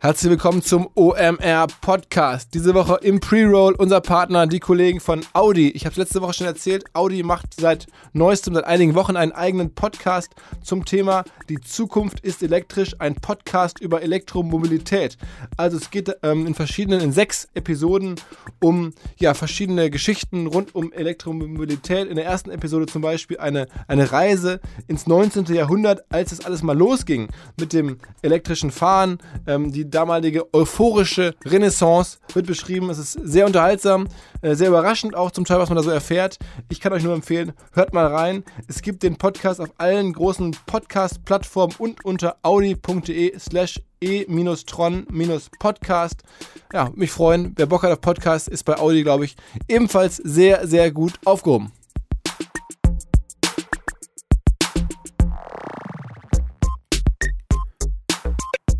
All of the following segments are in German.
Herzlich willkommen zum OMR Podcast. Diese Woche im Pre-Roll unser Partner, die Kollegen von Audi. Ich habe es letzte Woche schon erzählt, Audi macht seit neuestem, seit einigen Wochen einen eigenen Podcast zum Thema Die Zukunft ist elektrisch, ein Podcast über Elektromobilität. Also es geht ähm, in verschiedenen, in sechs Episoden um ja, verschiedene Geschichten rund um Elektromobilität. In der ersten Episode zum Beispiel eine, eine Reise ins 19. Jahrhundert, als es alles mal losging mit dem elektrischen Fahren. Ähm, die damalige euphorische Renaissance wird beschrieben. Es ist sehr unterhaltsam, äh, sehr überraschend auch zum Teil, was man da so erfährt. Ich kann euch nur empfehlen, hört mal rein. Es gibt den Podcast auf allen großen Podcast-Plattformen und unter audi.de slash e-tron-podcast. Ja, mich freuen. Wer Bock hat auf Podcast, ist bei Audi, glaube ich, ebenfalls sehr, sehr gut aufgehoben.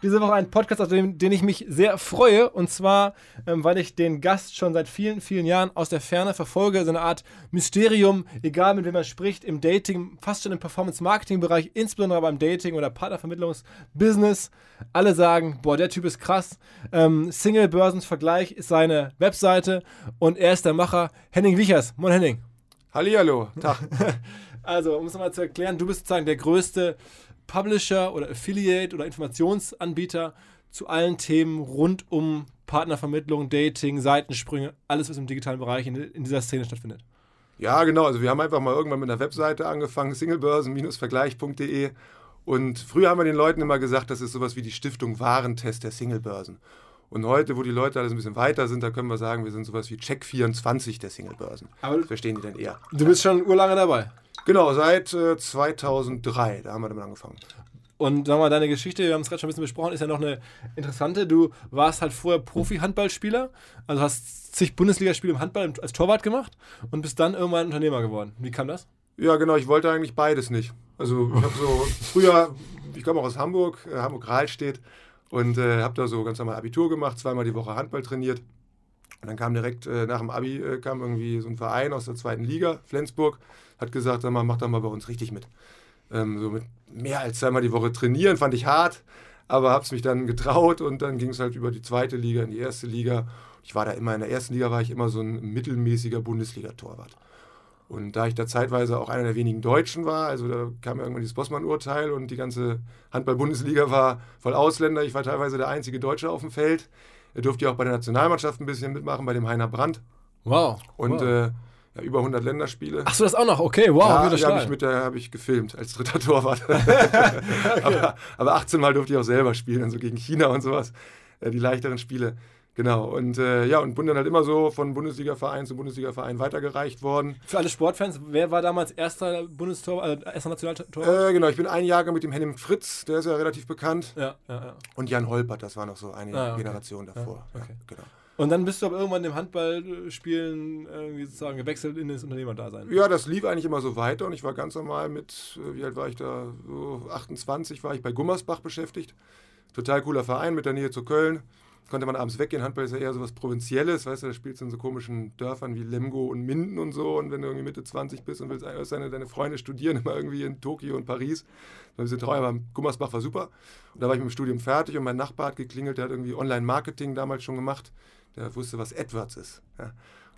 Diese Woche ein Podcast, auf den, den ich mich sehr freue. Und zwar, ähm, weil ich den Gast schon seit vielen, vielen Jahren aus der Ferne verfolge. So eine Art Mysterium, egal mit wem man spricht, im Dating, fast schon im Performance-Marketing-Bereich, insbesondere beim Dating- oder Partnervermittlungsbusiness. Alle sagen, boah, der Typ ist krass. Ähm, Single-Börsens-Vergleich ist seine Webseite und er ist der Macher Henning Wichers. Moin Henning. Hallihallo, Tag. also, um es nochmal zu erklären, du bist sozusagen der größte Publisher oder Affiliate oder Informationsanbieter zu allen Themen rund um Partnervermittlung, Dating, Seitensprünge, alles, was im digitalen Bereich in, in dieser Szene stattfindet. Ja, genau. Also wir haben einfach mal irgendwann mit einer Webseite angefangen, singlebörsen-vergleich.de. Und früher haben wir den Leuten immer gesagt, das ist sowas wie die Stiftung Warentest der Singlebörsen. Und heute, wo die Leute alles ein bisschen weiter sind, da können wir sagen, wir sind sowas wie Check24 der Singlebörsen. Aber das verstehen die dann eher. Du bist schon urlange dabei. Genau, seit äh, 2003, da haben wir damit angefangen. Und sag mal, deine Geschichte, wir haben es gerade schon ein bisschen besprochen, ist ja noch eine interessante. Du warst halt vorher Profi-Handballspieler, also hast zig Bundesligaspiele im Handball als Torwart gemacht und bist dann irgendwann Unternehmer geworden. Wie kam das? Ja, genau, ich wollte eigentlich beides nicht. Also ich habe so früher, ich komme auch aus Hamburg, äh, Hamburg-Rahlstedt und äh, habe da so ganz normal Abitur gemacht, zweimal die Woche Handball trainiert. Und dann kam direkt äh, nach dem Abi äh, kam irgendwie so ein Verein aus der zweiten Liga, Flensburg, hat gesagt, sag mal, mach doch mal bei uns richtig mit. Ähm, so mit mehr als zweimal die Woche trainieren, fand ich hart, aber habe es mich dann getraut und dann ging es halt über die zweite Liga in die erste Liga. Ich war da immer, in der ersten Liga war ich immer so ein mittelmäßiger Bundesliga-Torwart. Und da ich da zeitweise auch einer der wenigen Deutschen war, also da kam irgendwann dieses Bossmann-Urteil und die ganze Handball-Bundesliga war voll Ausländer. Ich war teilweise der einzige Deutsche auf dem Feld. Er durfte ja auch bei der Nationalmannschaft ein bisschen mitmachen, bei dem Heiner Brandt. Wow. Und wow. Äh, ja, über 100 Länderspiele. Ach so, das auch noch, okay, wow. Ja, habe ich, mit der, hab ich gefilmt als dritter Torwart. okay. aber, aber 18 Mal durfte ich auch selber spielen, also gegen China und sowas, äh, die leichteren Spiele. Genau, und äh, ja, und bin dann halt immer so von Bundesliga-Verein zu Bundesliga-Verein weitergereicht worden. Für alle Sportfans, wer war damals erster Bundestor, äh, erster Nationaltor? Äh, genau, ich bin ein Jahrgang mit dem Henning Fritz, der ist ja relativ bekannt. Ja, ja, ja. Und Jan Holpert, das war noch so eine ah, okay. Generation davor. Ja, okay. genau. Und dann bist du aber irgendwann im Handballspielen irgendwie sozusagen gewechselt in das Unternehmerdasein. Ja, das lief eigentlich immer so weiter und ich war ganz normal mit, äh, wie alt war ich da? So 28 war ich bei Gummersbach beschäftigt. Total cooler Verein mit der Nähe zu Köln konnte man abends weggehen. Handball ist ja eher so was Provinzielles, weißt du, da spielst du in so komischen Dörfern wie Lemgo und Minden und so. Und wenn du irgendwie Mitte 20 bist und willst deine, deine Freunde studieren, immer irgendwie in Tokio und Paris, ein bisschen trauer, aber Gummersbach war super. Und da war ich mit dem Studium fertig und mein Nachbar hat geklingelt, der hat irgendwie Online-Marketing damals schon gemacht. Der wusste, was AdWords ist. Ja.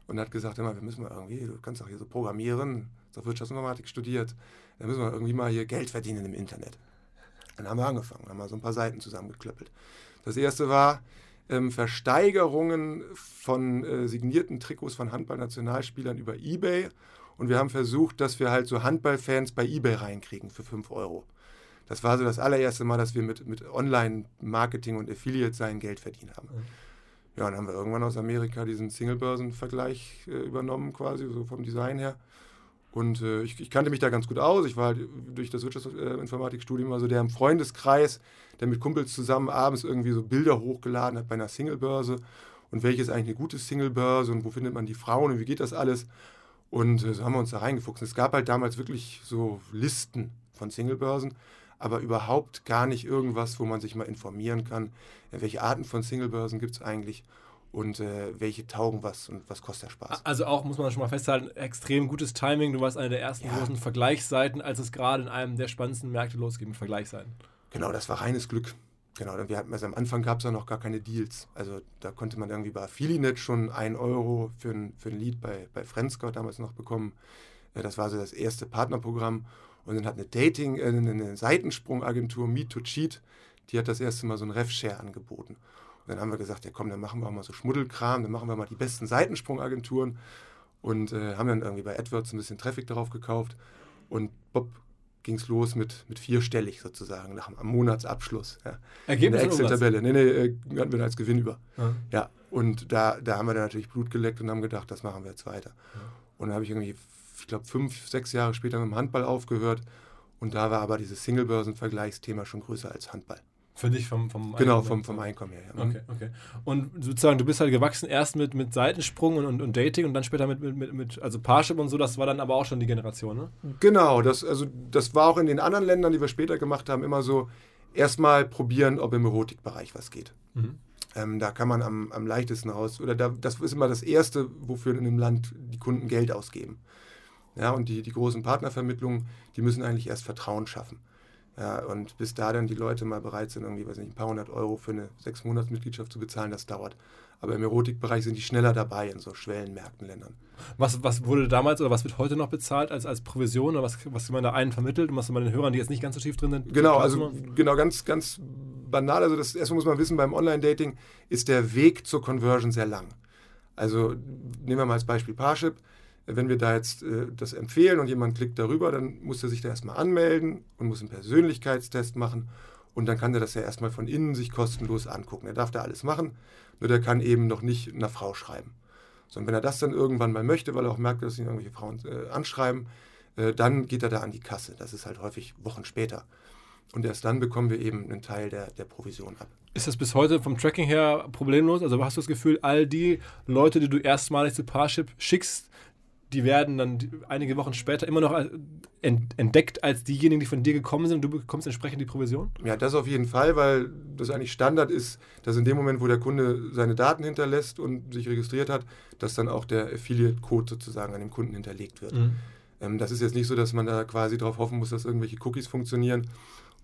Und hat gesagt, immer, wir müssen mal irgendwie, du kannst doch hier so programmieren, hast doch Wirtschaftsinformatik studiert, da müssen wir irgendwie mal hier Geld verdienen im Internet. Dann haben wir angefangen, haben mal so ein paar Seiten zusammengeklöppelt. Das erste war, ähm, Versteigerungen von äh, signierten Trikots von Handballnationalspielern über Ebay. Und wir haben versucht, dass wir halt so Handballfans bei Ebay reinkriegen für 5 Euro. Das war so das allererste Mal, dass wir mit, mit Online-Marketing und Affiliate sein Geld verdient haben. Mhm. Ja, und dann haben wir irgendwann aus Amerika diesen Single-Börsen-Vergleich äh, übernommen, quasi, so vom Design her. Und äh, ich, ich, kannte mich da ganz gut aus. Ich war halt durch das Wirtschaftsinformatikstudium also der im Freundeskreis, der mit Kumpels zusammen abends irgendwie so Bilder hochgeladen hat bei einer Singlebörse. Und welche ist eigentlich eine gute Singlebörse und wo findet man die Frauen und wie geht das alles? Und äh, so haben wir uns da reingefuchst. Es gab halt damals wirklich so Listen von Singlebörsen, aber überhaupt gar nicht irgendwas, wo man sich mal informieren kann, welche Arten von Singlebörsen gibt es eigentlich. Und äh, welche taugen was und was kostet der Spaß. Also auch, muss man schon mal festhalten, extrem gutes Timing. Du warst eine der ersten Ja. großen Vergleichsseiten, als es gerade in einem der spannendsten Märkte losging mit Vergleichsseiten. Genau, das war reines Glück. Genau, wir hatten, also am Anfang gab es ja noch gar keine Deals. Also da konnte man irgendwie bei Affiliate schon 1 Euro für ein, für ein Lied bei, bei Friendscout damals noch bekommen. Äh, Das war so das erste Partnerprogramm. Und dann hat eine Dating, äh, eine Seitensprungagentur, Meet to Cheat, die hat das erste Mal so ein Rev-Share angeboten. Und dann haben wir gesagt, ja komm, dann machen wir auch mal so Schmuddelkram, dann machen wir mal die besten Seitensprungagenturen und äh, haben dann irgendwie bei AdWords ein bisschen Traffic darauf gekauft. Und Bob ging es los mit, mit vierstellig sozusagen, nach, am Monatsabschluss. Ja. In Ergebnis der und Umsatz. Excel-Tabelle. Nee, nee, äh, hatten wir da als Gewinn über. Ja. Ja, und da, da haben wir dann natürlich Blut geleckt und haben gedacht, das machen wir jetzt weiter. Und dann habe ich irgendwie, ich glaube, fünf, sechs Jahre später mit dem Handball aufgehört. Und da war aber dieses Singlebörsen-Vergleichsthema schon größer als Handball. Für dich vom, vom Genau, Einkommen. vom, vom Einkommen her. Ja. Okay, okay. Und sozusagen, du bist halt gewachsen erst mit, mit Seitensprung und, und, und Dating und dann später mit, mit, mit, mit also Parship und so, das war dann aber auch schon die Generation, ne? Genau, das, also, das war auch in den anderen Ländern, die wir später gemacht haben, immer so, erstmal probieren, ob im Erotikbereich was geht. Mhm. Ähm, da kann man am, am leichtesten raus, oder da, das ist immer das Erste, wofür in einem Land die Kunden Geld ausgeben. Ja, und die, die großen Partnervermittlungen, die müssen eigentlich erst Vertrauen schaffen. Ja, und bis da dann die Leute mal bereit sind, irgendwie, weiß nicht, ein paar hundert Euro für eine sechs Monats Mitgliedschaft zu bezahlen, das dauert. Aber im Erotikbereich sind die schneller dabei in so Schwellenmärkten Ländern. Was, was wurde damals oder was wird heute noch bezahlt als, als Provision oder was, was man da einen vermittelt und was man den Hörern, die jetzt nicht ganz so tief drin sind? Genau, also genau, ganz, ganz banal. Also das erstmal muss man wissen, beim Online-Dating ist der Weg zur Conversion sehr lang. Also nehmen wir mal als Beispiel Parship. Wenn wir da jetzt äh, das empfehlen und jemand klickt darüber, dann muss er sich da erstmal anmelden und muss einen Persönlichkeitstest machen. Und dann kann er das ja erstmal von innen sich kostenlos angucken. Er darf da alles machen, nur der kann eben noch nicht einer Frau schreiben. So, und wenn er das dann irgendwann mal möchte, weil er auch merkt, dass ihn irgendwelche Frauen äh, anschreiben, äh, dann geht er da an die Kasse. Das ist halt häufig Wochen später. Und erst dann bekommen wir eben einen Teil der, der Provision ab. Ist das bis heute vom Tracking her problemlos? Also hast du das Gefühl, all die Leute, die du erstmalig zu Parship schickst, die werden dann einige Wochen später immer noch ent- entdeckt als diejenigen, die von dir gekommen sind und du bekommst entsprechend die Provision? Ja, das auf jeden Fall, weil das eigentlich Standard ist, dass in dem Moment, wo der Kunde seine Daten hinterlässt und sich registriert hat, dass dann auch der Affiliate-Code sozusagen an dem Kunden hinterlegt wird. Ähm, das ist jetzt nicht so, dass man da quasi darauf hoffen muss, dass irgendwelche Cookies funktionieren.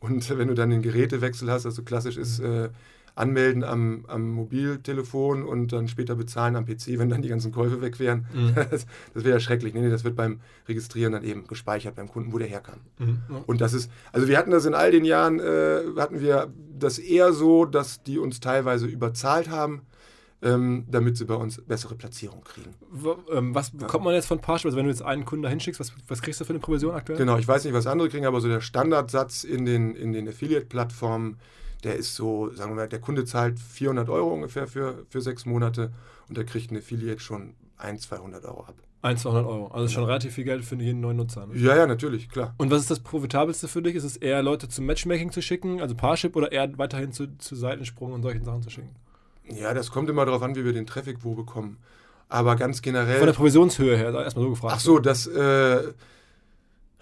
Und wenn du dann den Gerätewechsel hast, also klassisch ist äh, anmelden am, am Mobiltelefon und dann später bezahlen am PC, wenn dann die ganzen Käufe weg wären. Das, das wäre ja schrecklich. Nee, nee, das wird beim Registrieren dann eben gespeichert beim Kunden, wo der her kann. Mhm. Und das ist, also wir hatten das in all den Jahren, äh, hatten wir das eher so, dass die uns teilweise überzahlt haben, ähm, damit sie bei uns bessere Platzierung kriegen. Ähm, Was bekommt man jetzt von Parship? Also wenn du jetzt einen Kunden da hinschickst, was, was kriegst du für eine Provision aktuell? Genau, ich weiß nicht, was andere kriegen, aber so der Standardsatz in den, in den Affiliate-Plattformen, der ist so, sagen wir mal, der Kunde zahlt 400 Euro ungefähr für, für sechs Monate und der kriegt ein Affiliate schon 100, 200 Euro ab. 1, 200 Euro. Also schon relativ viel Geld für jeden neuen Nutzer. Ne? Ja, ja, natürlich, klar. Und was ist das profitabelste für dich? Ist es eher Leute zum Matchmaking zu schicken, also Parship, oder eher weiterhin zu, zu Seitensprung und solchen Sachen zu schicken? Ja, das kommt immer darauf an, wie wir den Traffic wo bekommen. Aber ganz generell. Von der Provisionshöhe her, da erstmal so gefragt. Ach so, das, äh, ja,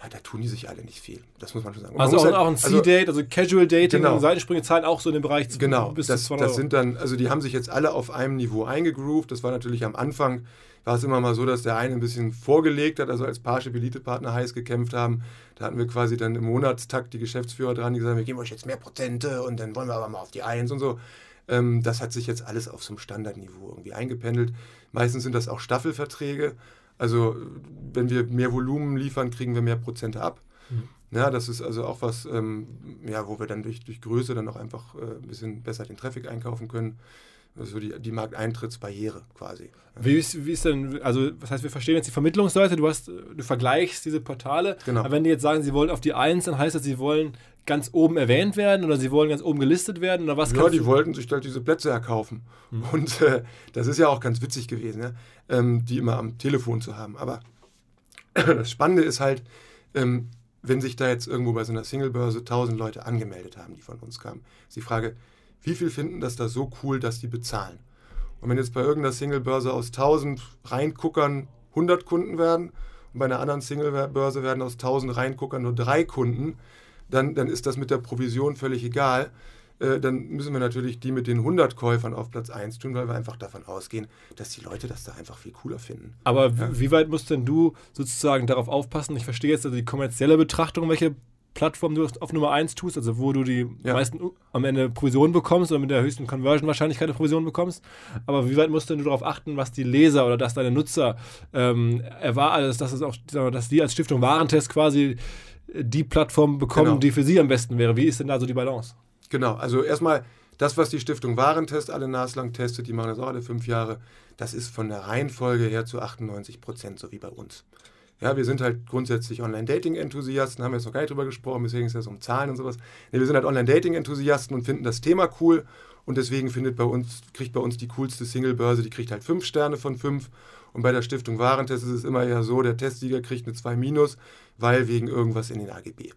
da tun die sich alle nicht viel. Das muss man schon sagen. Man Also auch, halt- auch ein C-Date, also Casual Dating Genau. und Seitensprünge zahlen auch so in dem Bereich zu- Genau, bis das, zu 200 das sind dann, also die haben sich jetzt alle auf einem Niveau eingegroovt. Das war natürlich am Anfang, war es immer mal so, dass der eine ein bisschen vorgelegt hat, also als Parship Elite-Partner heiß gekämpft haben. Da hatten wir quasi dann im Monatstakt die Geschäftsführer dran, die gesagt haben, wir geben euch jetzt mehr Prozente und dann wollen wir aber mal auf die Eins und so. Ähm, das hat sich jetzt alles auf so einem Standardniveau irgendwie eingependelt. Meistens sind das auch Staffelverträge. Also wenn wir mehr Volumen liefern, kriegen wir mehr Prozente ab. Ja, das ist also auch was, ähm, ja, wo wir dann durch, durch Größe dann auch einfach äh, ein bisschen besser den Traffic einkaufen können. Also die, die Markteintrittsbarriere quasi. Wie ist, wie ist denn, also das heißt, wir verstehen jetzt die Vermittlungsseite, du hast, du vergleichst diese Portale, Genau. aber wenn die jetzt sagen, sie wollen auf die Eins, dann heißt das, sie wollen ganz oben erwähnt werden oder sie wollen ganz oben gelistet werden oder was Ja, die wollten sich halt diese Plätze erkaufen. Und äh, das ist ja auch ganz witzig gewesen, ja? ähm, die immer am Telefon zu haben. Aber das Spannende ist halt, ähm, wenn sich da jetzt irgendwo bei so einer Singlebörse 1000 Leute angemeldet haben, die von uns kamen, ist die Frage, wie viel finden das da so cool, dass die bezahlen? Und wenn jetzt bei irgendeiner Singlebörse aus 1000 Reinguckern 100 Kunden werden und bei einer anderen Singlebörse werden aus 1000 Reinguckern nur drei Kunden, dann, dann ist das mit der Provision völlig egal. äh, dann müssen wir natürlich die mit den 100 Käufern auf Platz 1 tun, weil wir einfach davon ausgehen, dass die Leute das da einfach viel cooler finden. Aber ja. wie weit musst denn du sozusagen darauf aufpassen? Ich verstehe jetzt also die kommerzielle Betrachtung, welche Plattform du auf Nummer 1 tust, also wo du die ja. meisten am Ende Provisionen bekommst oder mit der höchsten Conversion-Wahrscheinlichkeit eine Provision bekommst. Aber wie weit musst du darauf achten, was die Leser oder dass deine Nutzer ähm, erwarten, also dass, es auch, dass die als Stiftung Warentest quasi die Plattform bekommen, genau. die für sie am besten wäre? Wie ist denn da so die Balance? Genau, also erstmal das, was die Stiftung Warentest alle naslang testet, die machen das auch alle fünf Jahre, das ist von der Reihenfolge her zu 98 Prozent so wie bei uns. Ja, wir sind halt grundsätzlich Online-Dating-Enthusiasten, haben wir jetzt noch gar nicht drüber gesprochen, deswegen ist es um Zahlen und sowas. Nee, wir sind halt Online-Dating-Enthusiasten und finden das Thema cool und deswegen findet bei uns, kriegt bei uns die coolste Single-Börse, die kriegt halt fünf Sterne von fünf. Und bei der Stiftung Warentest ist es immer ja so, der Testsieger kriegt eine 2 minus, weil wegen irgendwas in den AGB.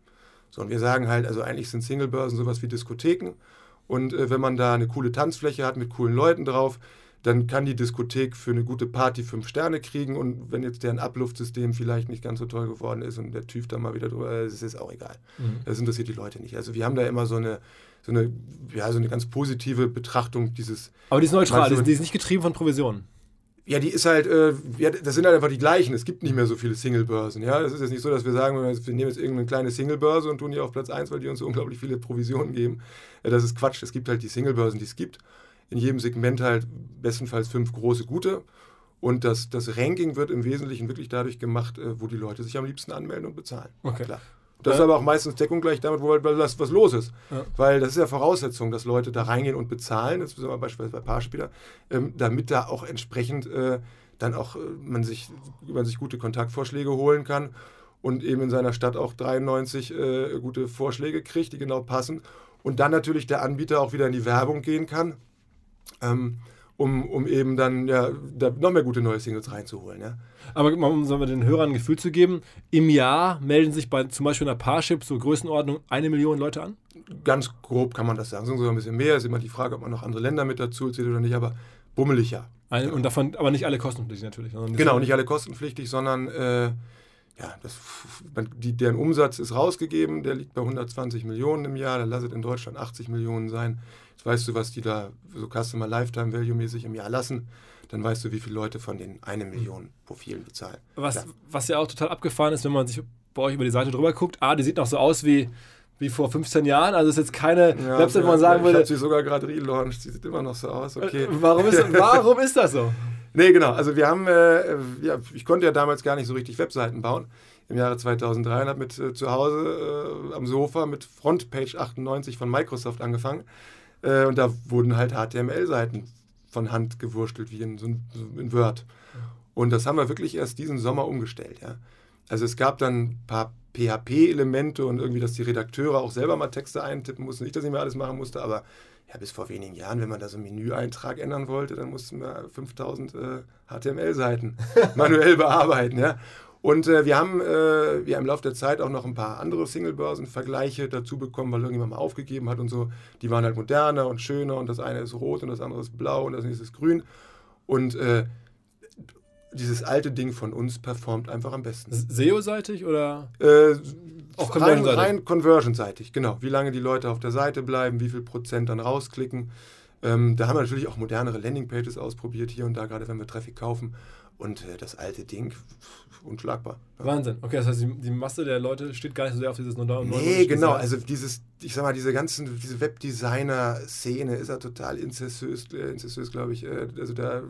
So, und wir sagen halt, also eigentlich sind Singlebörsen sowas wie Diskotheken. Und äh, wenn man da eine coole Tanzfläche hat mit coolen Leuten drauf, dann kann die Diskothek für eine gute Party fünf Sterne kriegen und wenn jetzt deren Abluftsystem vielleicht nicht ganz so toll geworden ist und der TÜV da mal wieder drüber, das ist auch egal. Mhm. Das interessiert die Leute nicht. Also wir haben da immer so eine, so eine, ja, so eine ganz positive Betrachtung dieses. Aber die ist neutral, die ist nicht getrieben von Provisionen. Ja, die ist halt, äh, ja, das sind halt einfach die gleichen. Es gibt nicht mehr so viele Single-Börsen. Ja, es ist jetzt nicht so, dass wir sagen, wir nehmen jetzt irgendeine kleine Single-Börse und tun die auf Platz 1, weil die uns so unglaublich viele Provisionen geben. Ja, das ist Quatsch. Es gibt halt die Single-Börsen, die es gibt in jedem Segment halt bestenfalls fünf große gute. Und das, das Ranking wird im Wesentlichen wirklich dadurch gemacht, äh, wo die Leute sich am liebsten anmelden und bezahlen. Okay. Klar. Das ist aber auch meistens Deckung gleich damit, wo halt was, was los ist. Ja. Weil das ist ja Voraussetzung, dass Leute da reingehen und bezahlen, das ist wir beispielsweise bei Paarspieler, ähm, damit da auch entsprechend äh, dann auch äh, man, sich, man sich gute Kontaktvorschläge holen kann und eben in seiner Stadt auch 93 äh, gute Vorschläge kriegt, die genau passen. Und dann natürlich der Anbieter auch wieder in die Werbung gehen kann ähm, um, um eben dann ja, da noch mehr gute neue Singles reinzuholen. Ja. Aber um sollen wir den Hörern ein Gefühl zu geben, im Jahr melden sich bei zum Beispiel einer Parship so Größenordnung eine Million Leute an? Ganz grob kann man das sagen. Sogar ein bisschen mehr. Ist immer die Frage, ob man noch andere Länder mit dazu zählt oder nicht, aber bummelig ja. Eine, und davon aber nicht alle kostenpflichtig natürlich. Genau, nicht alle kostenpflichtig, sondern äh, ja, das, die, deren Umsatz ist rausgegeben, der liegt bei 120 Millionen im Jahr, da lasst in Deutschland 80 Millionen sein. Jetzt weißt du, was die da so Customer Lifetime Value mäßig im Jahr lassen. Dann weißt du, wie viele Leute von den eine Million Profilen bezahlen. Was ja. was ja auch total abgefahren ist, wenn man sich bei euch über die Seite drüber guckt. Ah, die sieht noch so aus wie, wie vor 15 Jahren. Also ist jetzt keine ja, Website, wo man sagen würde. Ich habe sie sogar gerade relaunched. Sie sieht immer noch so aus. Okay. Äh, warum ist, warum ist das so? Nee, genau. Also wir haben, äh, ja, ich konnte ja damals gar nicht so richtig Webseiten bauen im Jahre 2003 und habe mit äh, zu Hause äh, am Sofa mit Frontpage 98 von Microsoft angefangen. Äh, und da wurden halt HTML-Seiten von Hand gewurstelt, wie in, so in Word. Und das haben wir wirklich erst diesen Sommer umgestellt. Ja. Also es gab dann ein paar PHP-Elemente und irgendwie, dass die Redakteure auch selber mal Texte eintippen mussten. Nicht, dass ich mir alles machen musste, aber ja, bis vor wenigen Jahren, wenn man da so einen Menüeintrag ändern wollte, dann mussten wir 5000 äh, HTML-Seiten manuell bearbeiten. Ja. Und äh, wir haben äh, ja, im Laufe der Zeit auch noch ein paar andere Single-Börsen-Vergleiche dazu bekommen, weil irgendjemand mal aufgegeben hat und so. Die waren halt moderner und schöner und das eine ist rot und das andere ist blau und das nächste ist grün. Und äh, dieses alte Ding von uns performt einfach am besten. SEO-seitig oder? Äh, auch rein, rein conversion-seitig, genau. Wie lange die Leute auf der Seite bleiben, wie viel Prozent dann rausklicken. Ähm, da haben wir natürlich auch modernere Landingpages ausprobiert, hier und da, gerade wenn wir Traffic kaufen. Und äh, das alte Ding, unschlagbar. Ja. Wahnsinn. Okay, das heißt, die, die, Masse der Leute steht gar nicht so sehr auf dieses neue Nee, genau. Also dieses, ich sag mal, diese ganzen, diese Webdesigner-Szene ist ja total inzessiös, äh, inzessiös glaube ich. Äh, also der,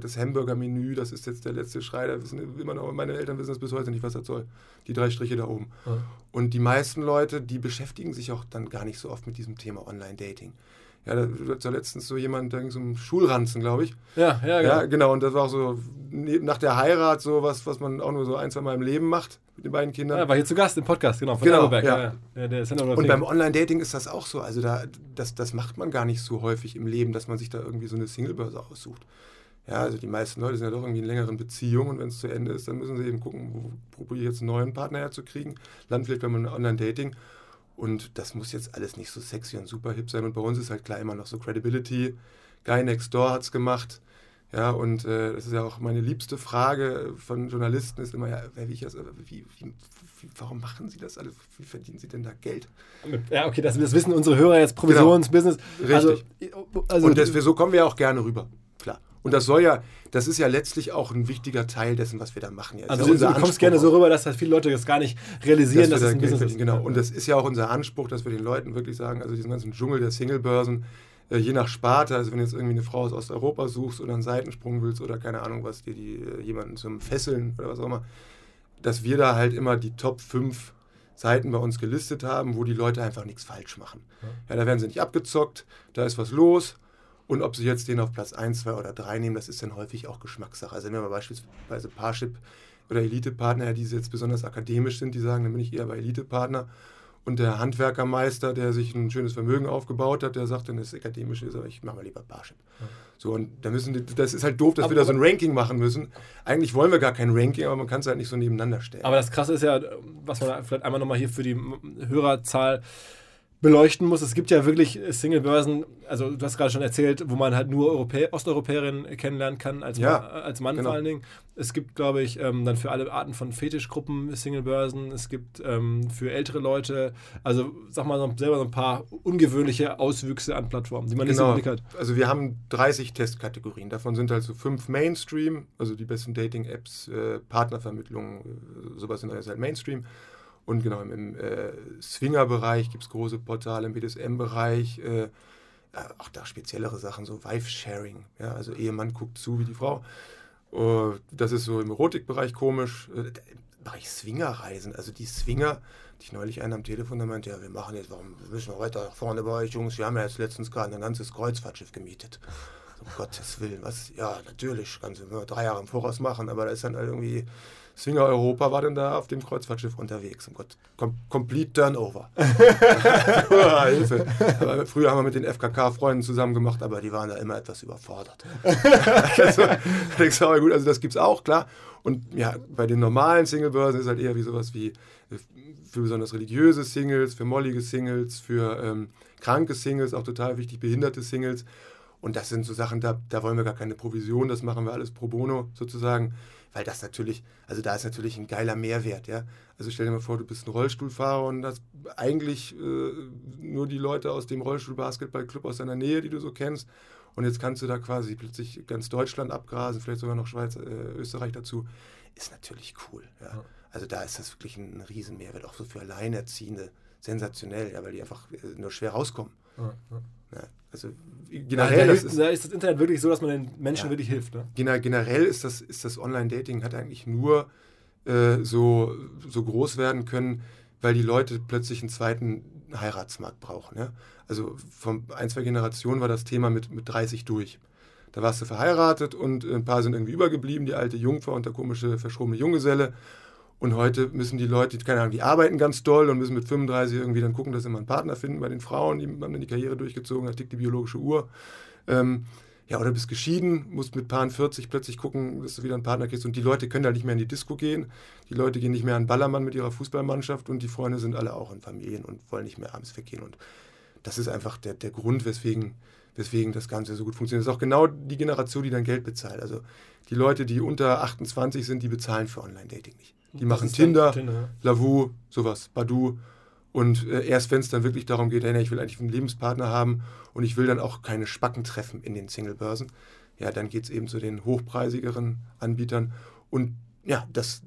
das Hamburger-Menü, das ist jetzt der letzte Schrei. Da wissen immer noch, meine Eltern wissen das bis heute nicht, was das soll. Die drei Striche da oben. Ja. Und die meisten Leute, die beschäftigen sich auch dann gar nicht so oft mit diesem Thema Online-Dating. Ja, da hat ja letztens so jemand, da ging so um Schulranzen, glaube ich. Ja, ja, genau. Ja, genau. Und das war auch so nach der Heirat so was, was man auch nur so ein, zwei Mal im Leben macht mit den beiden Kindern. Ja, war hier zu Gast im Podcast, genau. Von genau, ja. Ja, ja. Und beim Online-Dating ist das auch so. Also da, das, das macht man gar nicht so häufig im Leben, dass man sich da irgendwie so eine Singlebörse aussucht. Ja, also die meisten Leute sind ja doch irgendwie in längeren Beziehungen und wenn es zu Ende ist, dann müssen sie eben gucken, wo probiere ich jetzt einen neuen Partner herzukriegen. Dann vielleicht beim Online-Dating. Und das muss jetzt alles nicht so sexy und super hip sein. Und bei uns ist halt klar immer noch so Credibility. Guy Next Door hat es gemacht. Ja, und äh, das ist ja auch meine liebste Frage von Journalisten, ist immer, ja, wie, ich das, wie, wie, warum machen Sie das alles? Wie verdienen Sie denn da Geld? Ja, okay, das, das wissen unsere Hörer jetzt, Provisionsbusiness. Genau. Richtig. Also, also und das, so kommen wir auch gerne rüber, klar. Und das soll ja, das ist ja letztlich auch ein wichtiger Teil dessen, was wir da machen. Ja, also ja du kommst gerne so rüber, dass halt viele Leute das gar nicht realisieren, dass, dass es ein Business ist. Genau, und das ist ja auch unser Anspruch, dass wir den Leuten wirklich sagen, also diesen ganzen Dschungel der Singlebörsen, äh, je nach Sparte, also wenn du jetzt irgendwie eine Frau aus Osteuropa suchst oder einen Seitensprung willst oder keine Ahnung was, dir die, äh, jemanden zum Fesseln oder was auch immer, dass wir da halt immer die Top 5 Seiten bei uns gelistet haben, wo die Leute einfach nichts falsch machen. Ja, da werden sie nicht abgezockt, da ist was los und ob sie jetzt den auf Platz 1, 2 oder 3 nehmen, das ist dann häufig auch Geschmackssache. Also wenn wir beispielsweise Parship oder Elite-Partner, die jetzt besonders akademisch sind, die sagen, dann bin ich eher bei Elite-Partner. Und der Handwerkermeister, der sich ein schönes Vermögen aufgebaut hat, der sagt dann, das ist akademisch, ist, aber ich mache mal lieber Parship. Ja. So, und da müssen die, das ist halt doof, dass aber, wir da so ein Ranking machen müssen. Eigentlich wollen wir gar kein Ranking, aber man kann es halt nicht so nebeneinander stellen. Aber das Krasse ist ja, was man vielleicht einmal nochmal hier für die Hörerzahl beleuchten muss. Es gibt ja wirklich Single-Börsen, also du hast gerade schon erzählt, wo man halt nur Europä Osteuropäerinnen kennenlernen kann, als, ja, Mann, als Mann genau. vor allen Dingen. Es gibt, glaube ich, ähm, dann für alle Arten von Fetischgruppen Single-Börsen. Es gibt ähm, für ältere Leute, also sag mal so, selber so ein paar ungewöhnliche Auswüchse an Plattformen, die man genau. nicht so im Blick hat. Also wir haben 30 Testkategorien. Davon sind halt so fünf Mainstream, also die besten Dating-Apps, äh, Partnervermittlung, äh, sowas sind alles halt Mainstream. Und genau, im äh, Swinger-Bereich gibt es große Portale, im BDSM-Bereich, äh, auch da speziellere Sachen, so Wife-Sharing. Ja, also Ehemann guckt zu wie die Frau. Uh, das ist so im Erotikbereich komisch. Äh, Im Bereich Swinger-Reisen, also die Swinger, die ich neulich einen am Telefon, der meinte, ja, wir machen jetzt, warum müssen wir weiter vorne bei euch, Jungs? Wir haben ja jetzt letztens gerade ein ganzes Kreuzfahrtschiff gemietet. Um Gottes Willen, was? Ja, natürlich, kannst du drei Jahre im Voraus machen, aber da ist dann halt irgendwie Swinger Europa war denn da auf dem Kreuzfahrtschiff unterwegs. Oh Gott, Com complete Turnover. Hilfe. Aber früher haben wir mit den FKK-Freunden zusammen gemacht, aber die waren da immer etwas überfordert. also, ich aber gut, also das gibt es auch, klar. Und ja, bei den normalen Singlebörsen ist halt eher wie sowas wie äh, für besonders religiöse Singles, für mollige Singles, für ähm, kranke Singles, auch total wichtig, behinderte Singles. Und das sind so Sachen, da, da wollen wir gar keine Provision, das machen wir alles pro bono sozusagen weil das natürlich, also da ist natürlich ein geiler Mehrwert, ja. Also stell dir mal vor, du bist ein Rollstuhlfahrer und hast eigentlich äh, nur die Leute aus dem Rollstuhl-Basketballclub aus deiner Nähe, die du so kennst. Und jetzt kannst du da quasi plötzlich ganz Deutschland abgrasen, vielleicht sogar noch Schweiz, äh, Österreich dazu. Ist natürlich cool, ja. ja. Also da ist das wirklich ein Riesenmehrwert, auch so für Alleinerziehende. Sensationell, ja, weil die einfach äh, nur schwer rauskommen. Ja, ja. Also generell da, ist, da ist das Internet wirklich so, dass man den Menschen ja, wirklich hilft. Ne? Generell ist das, ist das Online-Dating hat eigentlich nur äh, so, so groß werden können, weil die Leute plötzlich einen zweiten Heiratsmarkt brauchen. Ja? Also von ein, zwei Generationen war das Thema mit, mit 30 durch. Da warst du verheiratet und ein paar sind irgendwie übergeblieben, die alte Jungfer und der komische, verschrobene Junggeselle. Und heute müssen die Leute, keine Ahnung, die arbeiten ganz doll und müssen mit 35 irgendwie dann gucken, dass sie mal einen Partner finden bei den Frauen, die haben dann die Karriere durchgezogen, da tickt die biologische Uhr. Ähm, ja, oder bist geschieden, musst mit Paaren 40 plötzlich gucken, dass du wieder einen Partner kriegst. Und die Leute können da nicht mehr in die Disco gehen. Die Leute gehen nicht mehr an Ballermann mit ihrer Fußballmannschaft und die Freunde sind alle auch in Familien und wollen nicht mehr abends weggehen. Und das ist einfach der, der Grund, weswegen, weswegen das Ganze so gut funktioniert. Das ist auch genau die Generation, die dann Geld bezahlt. Also die Leute, die unter 28 sind, die bezahlen für Online-Dating nicht. Die machen Tinder, Tinder, Lavu, sowas, Badu. Und äh, erst wenn es dann wirklich darum geht, hey, ich will eigentlich einen Lebenspartner haben und ich will dann auch keine Spacken treffen in den Singlebörsen, ja, dann geht es eben zu den hochpreisigeren Anbietern. Und ja, das,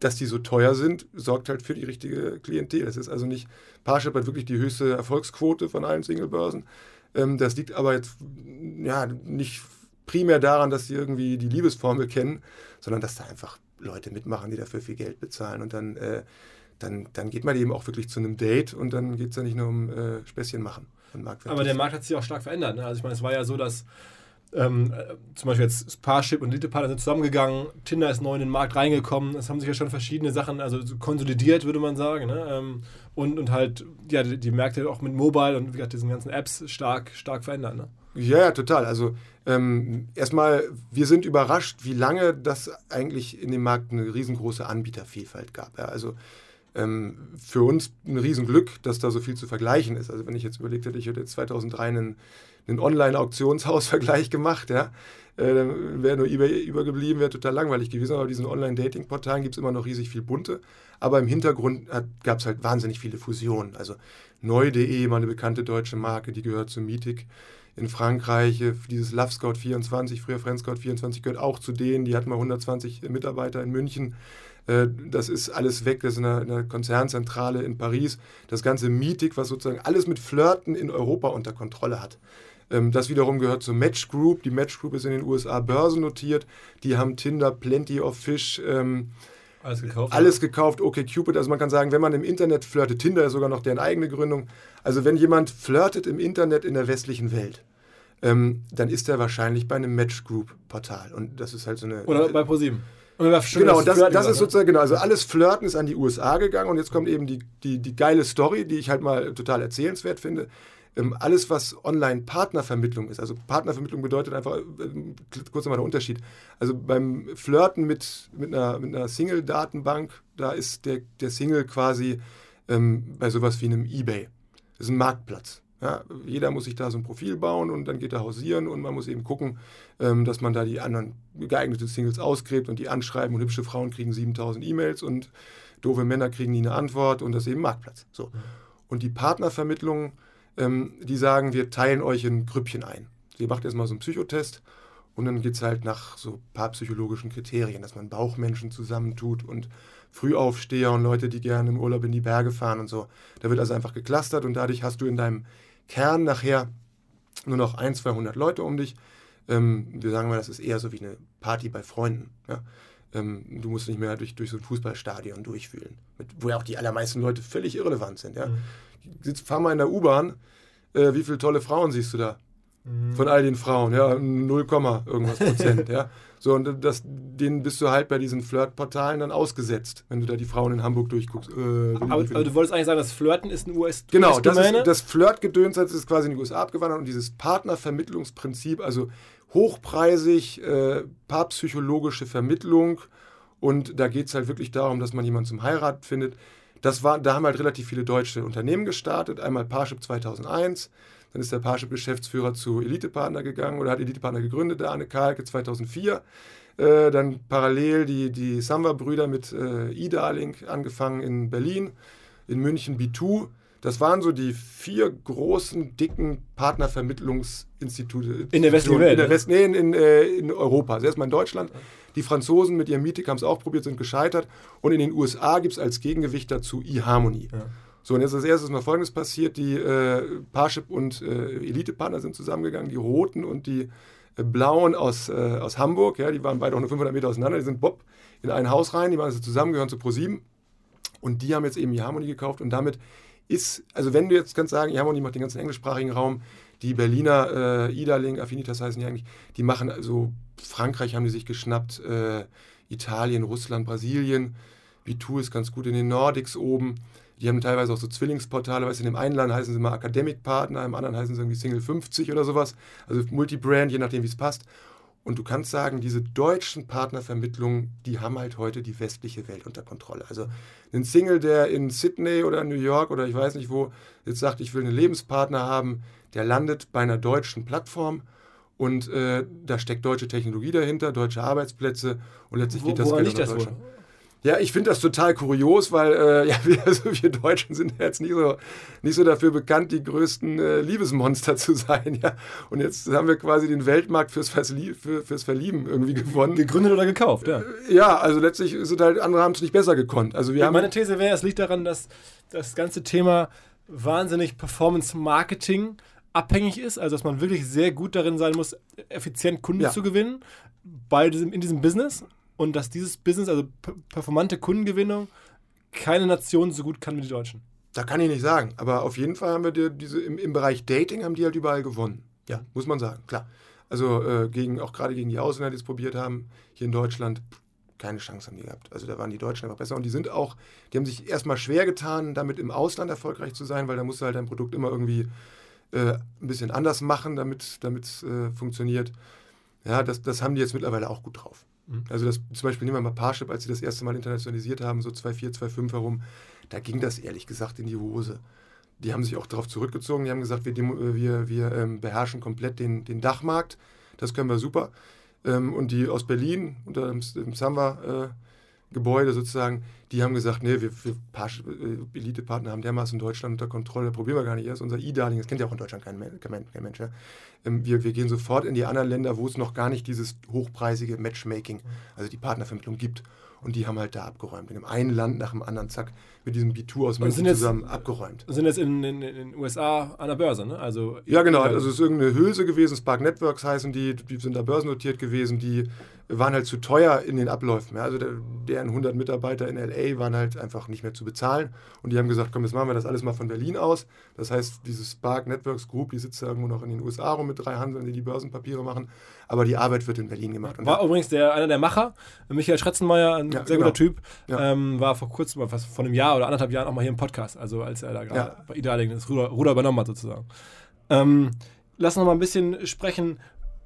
dass die so teuer sind, sorgt halt für die richtige Klientel. Das ist also nicht, Parship hat wirklich die höchste Erfolgsquote von allen Singlebörsen. Ähm, das liegt aber jetzt ja, nicht primär daran, dass sie irgendwie die Liebesformel kennen, sondern dass da einfach Leute mitmachen, die dafür viel Geld bezahlen. Und dann, äh, dann, dann geht man eben auch wirklich zu einem Date und dann geht es ja nicht nur um äh, Späßchen machen. Aber der Markt hat sich auch stark verändert. Ne? Also ich meine, es war ja so, dass ähm, äh, zum Beispiel jetzt Parship und Elite-Partner sind zusammengegangen, Tinder ist neu in den Markt reingekommen, es haben sich ja schon verschiedene Sachen, also konsolidiert, würde man sagen. Ne? Ähm, und, und halt, ja, die, die, Märkte auch mit Mobile und wie gesagt, diesen ganzen Apps stark, stark verändert. Ne? Ja, ja, total. Also ähm, erstmal, wir sind überrascht, wie lange das eigentlich in dem Markt eine riesengroße Anbietervielfalt gab. Ja, also ähm, für uns ein Riesenglück, dass da so viel zu vergleichen ist. Also wenn ich jetzt überlegt hätte, ich hätte jetzt 2003 einen, einen Online-Auktionshaus-Vergleich gemacht, ja, äh, dann wäre nur eBay übergeblieben, wäre total langweilig gewesen. Aber diesen Online-Dating-Portalen gibt es immer noch riesig viel bunte. Aber im Hintergrund gab es halt wahnsinnig viele Fusionen. Also Neu.de, mal eine bekannte deutsche Marke, die gehört zu Meetic in Frankreich. Äh, dieses Love Scout 24, früher Friend Scout 24, gehört auch zu denen. Die hatten mal 120 Mitarbeiter in München. Äh, das ist alles weg, das ist eine, eine Konzernzentrale in Paris. Das ganze Meetic, was sozusagen alles mit Flirten in Europa unter Kontrolle hat. Ähm, das wiederum gehört zur Match Group. Die Match Group ist in den USA börsennotiert. Die haben Tinder, Plenty of Fish. Alles gekauft. Alles gekauft, okay, Cupid. Also man kann sagen, wenn man im Internet flirtet, Tinder ist sogar noch deren eigene Gründung. Also wenn jemand flirtet im Internet in der westlichen Welt, ähm, dann ist er wahrscheinlich bei einem Match Group Portal. Und das ist halt so eine. Oder bei ProSieben. Genau, das, das, das ist sozusagen, genau, also alles Flirten ist an die USA gegangen und jetzt kommt eben die, die, die geile Story, die ich halt mal total erzählenswert finde. Ähm, alles, was Online-Partnervermittlung ist, also Partnervermittlung bedeutet einfach, äh, kurz nochmal der Unterschied. Also beim Flirten mit, mit einer, mit einer Single-Datenbank, da ist der, der Single quasi ähm, bei sowas wie einem Ebay. Das ist ein Marktplatz. Ja, jeder muss sich da so ein Profil bauen und dann geht er hausieren und man muss eben gucken, ähm, dass man da die anderen geeigneten Singles ausgräbt und die anschreiben und hübsche Frauen kriegen 7000 E-Mails und doofe Männer kriegen nie eine Antwort und das ist eben Marktplatz. So. Und die Partnervermittlung, ähm, die sagen, wir teilen euch in Grüppchen ein. Sie macht erstmal so einen Psychotest und dann geht es halt nach so paar psychologischen Kriterien, dass man Bauchmenschen zusammentut und Frühaufsteher und Leute, die gerne im Urlaub in die Berge fahren und so. Da wird also einfach geklustert und dadurch hast du in deinem Kern nachher nur noch ein, 200 Leute um dich. Ähm, wir sagen mal, das ist eher so wie eine Party bei Freunden. Ja? Ähm, du musst nicht mehr durch, durch so ein Fußballstadion durchfühlen, mit, wo ja auch die allermeisten Leute völlig irrelevant sind. Ja? Mhm. Sitz, fahr mal in der U-Bahn, äh, wie viele tolle Frauen siehst du da? Mhm. Von all den Frauen, ja, 0, irgendwas Prozent, ja. So, und das, denen bist du halt bei diesen Flirtportalen dann ausgesetzt, wenn du da die Frauen in Hamburg durchguckst. Äh, aber, aber, du wolltest eigentlich sagen, das Flirten ist ein US Genau, das, ist, das Flirtgedöns ist quasi in die USA abgewandert und dieses Partnervermittlungsprinzip, also hochpreisig, äh, paarpsychologische Vermittlung und da geht es halt wirklich darum, dass man jemanden zum Heirat findet. Das war, da haben halt relativ viele deutsche Unternehmen gestartet. Einmal Parship 2001, dann ist der Parship-Geschäftsführer zu Elitepartner gegangen oder hat Elitepartner gegründet, der Arne Kalke 2004. Äh, dann parallel die, die Samba-Brüder mit äh, E-Darling angefangen in Berlin, in München B2. Das waren so die vier großen, dicken Partnervermittlungsinstitute. In der westlichen Welt? In, der West, nee, in, in, äh, in Europa. Also erstmal in Deutschland. Die Franzosen mit ihrem Meeting haben es auch probiert, sind gescheitert. Und in den USA gibt es als Gegengewicht dazu eHarmony. Ja. So, und jetzt als erstes mal Folgendes passiert. Die äh, Parship und äh, Elite-Partner sind zusammengegangen, die Roten und die äh, Blauen aus, äh, aus Hamburg. Ja, die waren beide auch nur 500 Meter auseinander. Die sind Bob in ein Haus rein, die waren also zusammen, gehören zu ProSieben. Und die haben jetzt eben eHarmony gekauft und damit ist, also wenn du jetzt kannst sagen, eHarmony macht den ganzen englischsprachigen Raum, die Berliner äh, Idaling, Affinitas heißen die eigentlich, die machen also, Frankreich haben die sich geschnappt, äh, Italien, Russland, Brasilien, B2 ist ganz gut in den Nordics oben. Die haben teilweise auch so Zwillingsportale, weißt du, in dem einen Land heißen sie mal Academic Partner, im anderen heißen sie irgendwie Single 50 oder sowas. Also Multibrand, je nachdem, wie es passt. Und du kannst sagen, diese deutschen Partnervermittlungen, die haben halt heute die westliche Welt unter Kontrolle. Also ein Single, der in Sydney oder New York oder ich weiß nicht wo jetzt sagt, ich will einen Lebenspartner haben, der landet bei einer deutschen Plattform und äh, da steckt deutsche Technologie dahinter, deutsche Arbeitsplätze und letztlich wo, geht das Geld nach Deutschland. Wohl? Ja, ich finde das total kurios, weil äh, ja, wir, also wir Deutschen sind jetzt nicht so, nicht so dafür bekannt, die größten äh, Liebesmonster zu sein. Ja? Und jetzt haben wir quasi den Weltmarkt fürs, für, fürs Verlieben irgendwie gewonnen. Gegründet oder gekauft, ja. Äh, ja, also letztlich sind halt, andere haben es nicht besser gekonnt. Also wir ja, haben meine These wäre, es liegt daran, dass das ganze Thema wahnsinnig Performance-Marketing abhängig ist, also dass man wirklich sehr gut darin sein muss, effizient Kunden ja. zu gewinnen bei diesem, in diesem Business und dass dieses Business, also performante Kundengewinnung, keine Nation so gut kann wie die Deutschen. Da kann ich nicht sagen, aber auf jeden Fall haben wir die, diese im, im Bereich Dating haben die halt überall gewonnen. Ja, muss man sagen, klar. Also äh, gegen, auch gerade gegen die Ausländer, die es probiert haben, hier in Deutschland, keine Chance haben die gehabt. Also da waren die Deutschen einfach besser. Und die sind auch, die haben sich erstmal schwer getan, damit im Ausland erfolgreich zu sein, weil da musst du halt dein Produkt immer irgendwie äh, ein bisschen anders machen, damit es äh, funktioniert. Ja, das, das haben die jetzt mittlerweile auch gut drauf. Mhm. Also das, zum Beispiel nehmen wir mal Parship, als sie das erste Mal internationalisiert haben, so 2.4, 2.5 herum, da ging das ehrlich gesagt in die Hose. Die haben sich auch darauf zurückgezogen, die haben gesagt, wir, wir, wir ähm, beherrschen komplett den, den Dachmarkt, das können wir super. Ähm, und die aus Berlin, unter dem, dem Samba, äh, sozusagen, die haben gesagt, nee, wir, wir äh, Elite-Partner haben dermaßen Deutschland unter Kontrolle, probieren wir gar nicht erst. Unser E-Darling, das kennt ja auch in Deutschland kein, kein, kein Mensch. Ja. Ähm, wir, wir gehen sofort in die anderen Länder, wo es noch gar nicht dieses hochpreisige Matchmaking, also die Partnervermittlung gibt. Und die haben halt da abgeräumt. In dem einen Land nach dem anderen, zack, mit diesem B2 aus München zusammen abgeräumt. Sind jetzt in den USA an der Börse, ne? Also ja, genau. Also es ist irgendeine Hülse gewesen, Spark Networks heißen die, die sind da börsennotiert gewesen, die waren halt zu teuer in den Abläufen. Ja. Also der, deren 100 Mitarbeiter in LA waren halt einfach nicht mehr zu bezahlen. Und die haben gesagt, komm, jetzt machen wir das alles mal von Berlin aus. Das heißt, dieses Spark Networks Group, die sitzt da irgendwo noch in den USA rum mit drei Handeln, die die Börsenpapiere machen. Aber die Arbeit wird in Berlin gemacht. war übrigens der, einer der Macher, Michael Schretzenmeier, ein ja, sehr genau. guter Typ, ja. ähm, war vor kurzem, fast vor einem Jahr oder anderthalb Jahren auch mal hier im Podcast. Also als er da gerade ja. bei Idaling das Ruder, Ruder übernommen hat sozusagen. Ähm, lass uns noch mal ein bisschen sprechen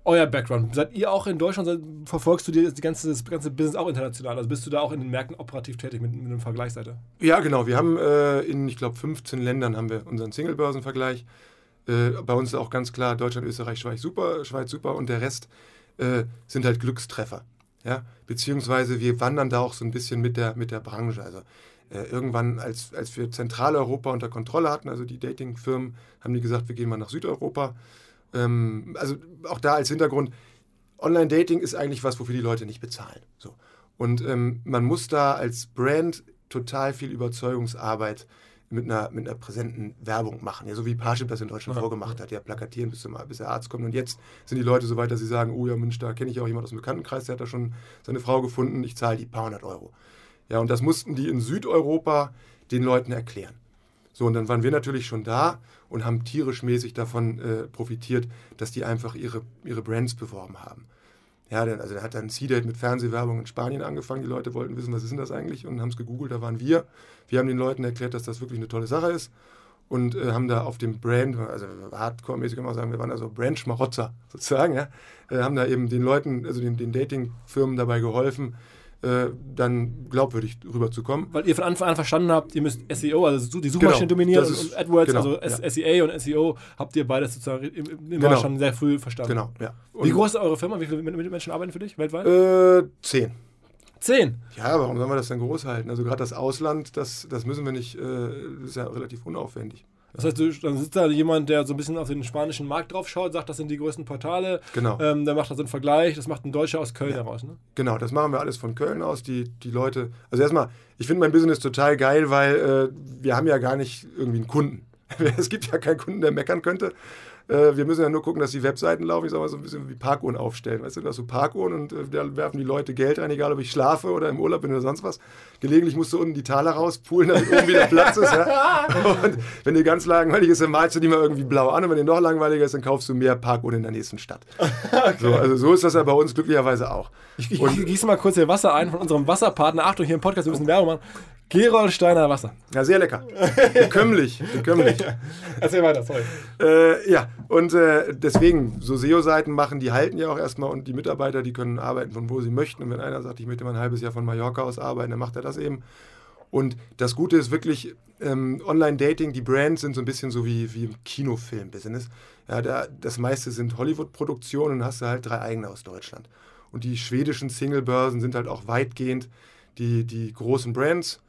euer Background? Seid ihr auch in Deutschland, verfolgst du die ganze, das ganze Business auch international? Also bist du da auch in den Märkten operativ tätig mit, mit einer Vergleichsseite? Ja, genau. Wir haben äh, in, ich glaube, 15 Ländern haben wir unseren Single-Börsenvergleich. Äh, bei uns ist auch ganz klar Deutschland, Österreich, Schweiz super, Schweiz super und der Rest äh, sind halt Glückstreffer. Ja? Beziehungsweise wir wandern da auch so ein bisschen mit der, mit der Branche. Also äh, irgendwann, als, als wir Zentraleuropa unter Kontrolle hatten, also die Datingfirmen, haben die gesagt, wir gehen mal nach Südeuropa ähm, also auch da als Hintergrund, Online-Dating ist eigentlich was, wofür die Leute nicht bezahlen. So. Und ähm, man muss da als Brand total viel Überzeugungsarbeit mit einer, mit einer präsenten Werbung machen. Ja, so wie Parship das in Deutschland ja. vorgemacht hat. Ja, plakatieren, bis, zum, bis der Arzt kommt. Und jetzt sind die Leute so weit, dass sie sagen, oh ja, Mensch, da kenne ich auch jemand aus dem Bekanntenkreis, der hat da schon seine Frau gefunden, ich zahle die paar hundert Euro. Ja, und das mussten die in Südeuropa den Leuten erklären. So, und dann waren wir natürlich schon da und haben tierisch mäßig davon äh, profitiert, dass die einfach ihre, ihre Brands beworben haben. Ja, der, also der hat dann C-Date mit Fernsehwerbung in Spanien angefangen. Die Leute wollten wissen, was ist denn das eigentlich? Und haben es gegoogelt, da waren wir. Wir haben den Leuten erklärt, dass das wirklich eine tolle Sache ist. Und äh, haben da auf dem Brand, also hardcore-mäßig kann man sagen, wir waren also Brand-Schmarotzer sozusagen, ja, äh, haben da eben den Leuten, also den, den Dating-Firmen dabei geholfen, äh, dann glaubwürdig rüberzukommen. Weil ihr von Anfang an verstanden habt, ihr müsst SEO, also die Suchmaschine genau, dominieren ist, und AdWords, genau, also ja. SEA und SEO, habt ihr beides sozusagen immer genau. schon sehr früh verstanden. Genau, ja. Und Wie groß ist eure Firma? Wie viele Menschen arbeiten für dich weltweit? Äh, zehn. Zehn? Ja, warum sollen wir das denn groß halten? Also gerade das Ausland, das, das müssen wir nicht, äh, das ist ja relativ unaufwendig. Das heißt, du, dann sitzt da jemand, der so ein bisschen auf den spanischen Markt drauf schaut, sagt, das sind die größten Portale. Genau. Ähm, der macht da so einen Vergleich. Das macht ein Deutscher aus Köln ja. heraus, ne? Genau, das machen wir alles von Köln aus. Die, die Leute. Also erstmal, ich finde mein Business total geil, weil äh, wir haben ja gar nicht irgendwie einen Kunden. es gibt ja keinen Kunden, der meckern könnte. Äh, wir müssen ja nur gucken, dass die Webseiten laufen. Ich sag mal so ein bisschen wie Parkuhren aufstellen. Weißt du, da hast du Parkuhren und äh, da werfen die Leute Geld ein, egal ob ich schlafe oder im Urlaub bin oder sonst was. Gelegentlich musst du unten die Taler rauspulen, damit oben wieder Platz ist. Ja? Und wenn dir ganz langweilig ist, dann malst du die mal irgendwie blau an. Und wenn dir noch langweiliger ist, dann kaufst du mehr Parkuhren in der nächsten Stadt. okay. so, also so ist das ja bei uns glücklicherweise auch. Ich, ich, ich gieße mal kurz hier Wasser ein von unserem Wasserpartner. Achtung, hier im Podcast, wir müssen Werbung machen. Gerolsteiner Wasser. Ja, sehr lecker. Bekömmlich. Bekömmlich. Erzähl weiter, sorry. Äh, ja, und äh, deswegen, so SEO-Seiten machen, die halten ja auch erstmal und die Mitarbeiter, die können arbeiten von wo sie möchten. Und wenn einer sagt, ich möchte mal ein halbes Jahr von Mallorca aus arbeiten, dann macht er das eben. Und das Gute ist wirklich, ähm, Online-Dating, die Brands sind so ein bisschen so wie, wie im Kinofilm-Business. Ja, da, das meiste sind Hollywood-Produktionen und hast du halt drei eigene aus Deutschland. Und die schwedischen Single-Börsen sind halt auch weitgehend die, die großen Brands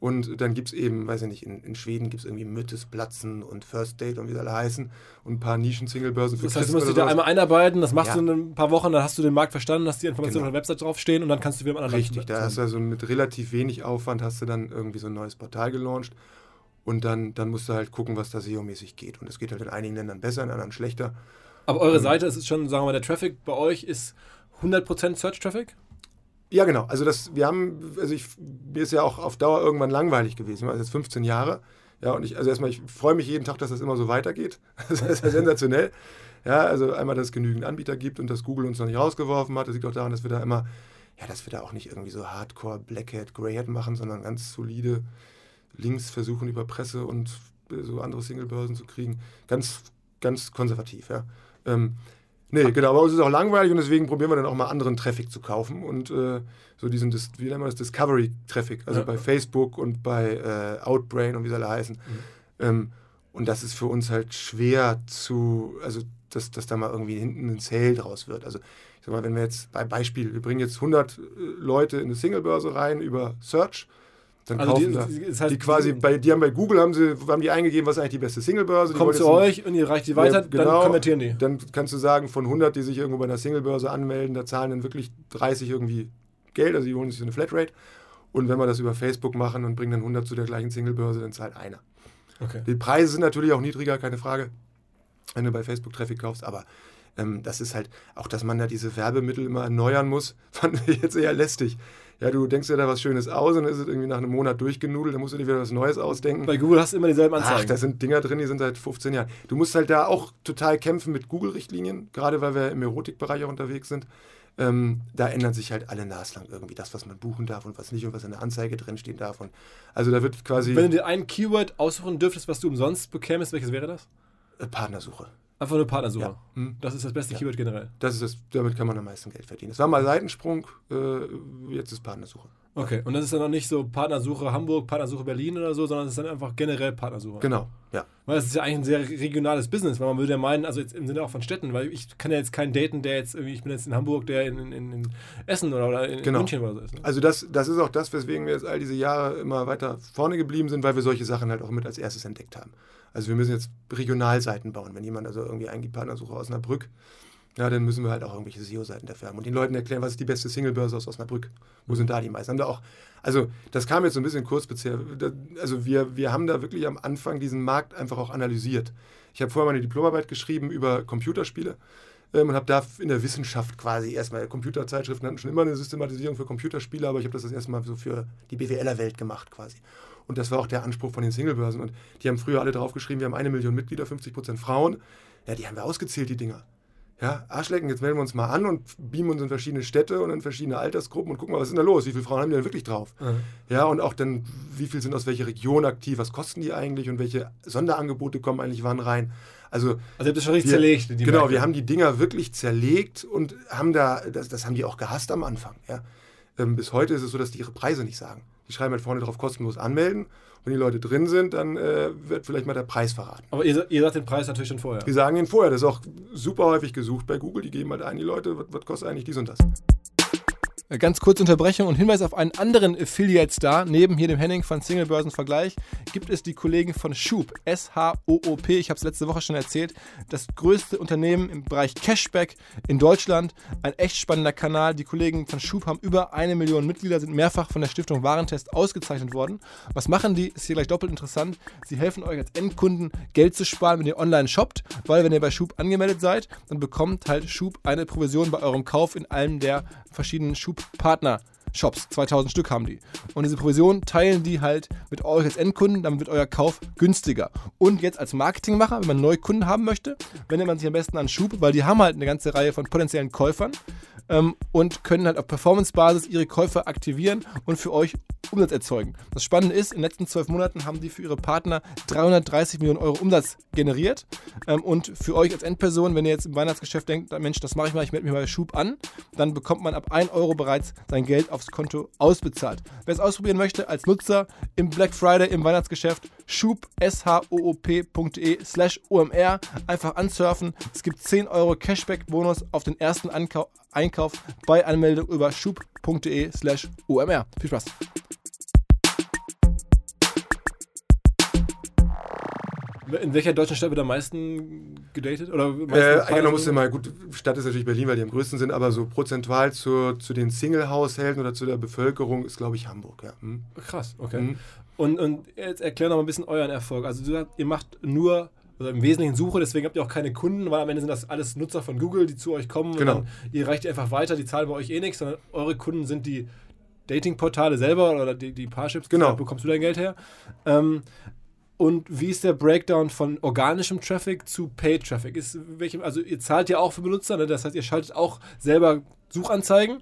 und dann gibt es eben, weiß ich nicht, in, in Schweden gibt es irgendwie Müttes, Platzen und First Date und wie sie alle heißen und ein paar Nischen-Singlebörsen für Das heißt, du musst dich da einmal einarbeiten, das machst ja. du in ein paar Wochen, dann hast du den Markt verstanden, hast die Informationen genau. auf der Website draufstehen und dann kannst du wieder mit anderen Richtig, da hast du also mit relativ wenig Aufwand hast du dann irgendwie so ein neues Portal gelauncht und dann, dann musst du halt gucken, was da SEO-mäßig geht. Und das geht halt in einigen Ländern besser, in anderen schlechter. Aber eure ähm, Seite ist schon, sagen wir mal, der Traffic bei euch ist 100% Search-Traffic? Ja, genau. Also das, wir haben, also ich, mir ist ja auch auf Dauer irgendwann langweilig gewesen. War jetzt 15 Jahre. Ja, und ich, also erstmal, ich freue mich jeden Tag, dass das immer so weitergeht. Das ist ja sensationell. Ja, also einmal, dass es genügend Anbieter gibt und dass Google uns noch nicht rausgeworfen hat. Das liegt auch daran, dass wir da immer, ja, dass wir da auch nicht irgendwie so Hardcore Black Hat, Grey Hat machen, sondern ganz solide Links versuchen über Presse und so andere Singlebörsen zu kriegen. Ganz, ganz konservativ, ja. Ähm, Nee, genau, aber uns ist auch langweilig und deswegen probieren wir dann auch mal anderen Traffic zu kaufen und äh, so diesen, Dis- wie nennt man das, Discovery-Traffic, also Ja. bei Facebook und bei äh, Outbrain und wie sie alle heißen. Ähm, und das ist für uns halt schwer zu, also dass, dass da mal irgendwie hinten ein Sale draus wird. Also ich sag mal, wenn wir jetzt, bei Beispiel, wir bringen jetzt 100 äh, Leute in eine Singlebörse rein über Search, dann Also kaufen die- da, das heißt, die quasi, bei, die haben bei Google, haben sie, haben die eingegeben, was ist eigentlich die beste Singlebörse. Kommt zu euch und ihr reicht die weiter, ja, genau. dann konvertieren die. Dann kannst du sagen, von 100, die sich irgendwo bei einer Singlebörse anmelden, da zahlen dann wirklich 30 irgendwie Geld, also die holen sich so eine Flatrate. Und wenn wir das über Facebook machen und bringen dann 100 zu der gleichen Singlebörse, dann zahlt einer. Okay. Die Preise sind natürlich auch niedriger, keine Frage, wenn du bei Facebook Traffic kaufst, aber ähm, das ist halt auch, dass man da diese Werbemittel immer erneuern muss, fand ich jetzt eher lästig. Ja, du denkst dir da was Schönes aus und dann ist es irgendwie nach einem Monat durchgenudelt, dann musst du dir wieder was Neues ausdenken. Bei Google hast du immer dieselben Ach, Anzeigen. da sind Dinger drin, die sind seit 15 Jahren. Du musst halt da auch total kämpfen mit Google-Richtlinien, gerade weil wir im Erotikbereich auch unterwegs sind. Ähm, da ändern sich halt alle naslang irgendwie das, was man buchen darf und was nicht und was in der Anzeige drinstehen darf. Und also da wird quasi Wenn du dir ein Keyword aussuchen dürftest, was du umsonst bekämest, welches wäre das? äh, Partnersuche. Einfach nur Partnersuche. Ja. Hm. Das ist das beste Keyword generell. Das ist das, damit kann man am meisten Geld verdienen. Das war mal Seitensprung, äh, jetzt ist Partnersuche. Okay, und das ist dann noch nicht so Partnersuche Hamburg, Partnersuche Berlin oder so, sondern es ist dann einfach generell Partnersuche. Genau, ja. Weil es ist ja eigentlich ein sehr regionales Business, weil man würde ja meinen, also jetzt im Sinne auch von Städten, weil ich kann ja jetzt keinen daten, der jetzt irgendwie, ich bin jetzt in Hamburg, der in, in, in Essen oder, oder in Genau. München oder so ist. Ne? Also das, das ist auch das, weswegen wir jetzt all diese Jahre immer weiter vorne geblieben sind, weil wir solche Sachen halt auch mit als erstes entdeckt haben. Also wir müssen jetzt Regionalseiten bauen. Wenn jemand also irgendwie eingibt Partnersuche aus Osnabrück, ja, dann müssen wir halt auch irgendwelche SEO-Seiten dafür haben und den Leuten erklären, was ist die beste Singlebörse aus Osnabrück. Wo sind da die meisten? Haben da auch, also das kam jetzt so ein bisschen kurz Also wir, wir haben da wirklich am Anfang diesen Markt einfach auch analysiert. Ich habe vorher meine Diplomarbeit geschrieben über Computerspiele ähm, und habe da in der Wissenschaft quasi erstmal, Computerzeitschriften hatten schon immer eine Systematisierung für Computerspiele, aber ich habe das das erste Mal so für die BWLer-Welt gemacht quasi. Und das war auch der Anspruch von den Singlebörsen. Und die haben früher alle draufgeschrieben, wir haben eine Million Mitglieder, 50 Prozent Frauen. Ja, die haben wir ausgezählt, die Dinger. Ja, Arschlecken, jetzt melden wir uns mal an und beamen uns in verschiedene Städte und in verschiedene Altersgruppen und gucken mal, was ist denn da los? Wie viele Frauen haben die denn wirklich drauf? Ja, und auch dann, wie viel sind aus welcher Region aktiv? Was kosten die eigentlich und welche Sonderangebote kommen eigentlich wann rein? Also, Also ihr habt das schon richtig wir, zerlegt. die genau, Märkte. wir haben die Dinger wirklich zerlegt und haben da, das, das haben die auch gehasst am Anfang. Ja. Ähm, bis heute ist es so, dass die ihre Preise nicht sagen. Die schreiben halt vorne drauf kostenlos anmelden. Wenn die Leute drin sind, dann äh, wird vielleicht mal der Preis verraten. Aber ihr, ihr sagt den Preis natürlich schon vorher. Die sagen ihn vorher, das ist auch super häufig gesucht bei Google. Die geben halt ein, die Leute, was, was kostet eigentlich dies und das? Äh, Ganz kurze Unterbrechung und Hinweis auf einen anderen Affiliate-Star. Neben hier dem Henning von Singlebörsenvergleich gibt es die Kollegen von Shoop, S-H-O-O-P. Ich habe es letzte Woche schon erzählt. Das größte Unternehmen im Bereich Cashback in Deutschland. Ein echt spannender Kanal. Die Kollegen von Shoop haben über eine Million Mitglieder, sind mehrfach von der Stiftung Warentest ausgezeichnet worden. Was machen die? Ist hier gleich doppelt interessant. Sie helfen euch als Endkunden Geld zu sparen, wenn ihr online shoppt, weil wenn ihr bei Shoop angemeldet seid, dann bekommt halt Shoop eine Provision bei eurem Kauf in einem der verschiedenen Schub-Partner. Shops, 2000 Stück haben die. Und diese Provision teilen die halt mit euch als Endkunden, damit wird euer Kauf günstiger. Und jetzt als Marketingmacher, wenn man neue Kunden haben möchte, wendet man sich am besten an Schub, weil die haben halt eine ganze Reihe von potenziellen Käufern ähm, und können halt auf Performance-Basis ihre Käufer aktivieren und für euch Umsatz erzeugen. Das Spannende ist, in den letzten zwölf Monaten haben die für ihre Partner 330 Millionen Euro Umsatz generiert. Ähm, und für euch als Endperson, wenn ihr jetzt im Weihnachtsgeschäft denkt, Mensch, das mache ich mal, ich melde mich bei Schub an, dann bekommt man ab 1 Euro bereits sein Geld aufs Konto ausbezahlt. Wer es ausprobieren möchte, als Nutzer im Black Friday im Weihnachtsgeschäft, schub, shoop.de slash omr, einfach ansurfen. Es gibt 10 Euro Cashback-Bonus auf den ersten Ankau Einkauf bei Anmeldung über schub.de slash omr. Viel Spaß! In welcher deutschen Stadt wird am meisten gedatet? Oder meisten Äh, da musst du mal, gut, Stadt ist natürlich Berlin, weil die am größten sind, aber so prozentual zu, zu den Single-Haushalten oder zu der Bevölkerung ist, glaube ich, Hamburg. Ja. Hm. Krass, okay. Mhm. Und, und jetzt erklär noch mal ein bisschen euren Erfolg. Also du sagst, ihr macht nur, also im Wesentlichen Suche, deswegen habt ihr auch keine Kunden, weil am Ende sind das alles Nutzer von Google, die zu euch kommen Genau. und dann, ihr reicht einfach weiter, die zahlen bei euch eh nichts, sondern eure Kunden sind die Datingportale selber oder die, die Parships, Genau. da bekommst du dein Geld her. Ähm, und wie ist der Breakdown von organischem Traffic zu Paid Traffic? Ist welche, also ihr zahlt ja auch für Benutzer, ne? das heißt, ihr schaltet auch selber Suchanzeigen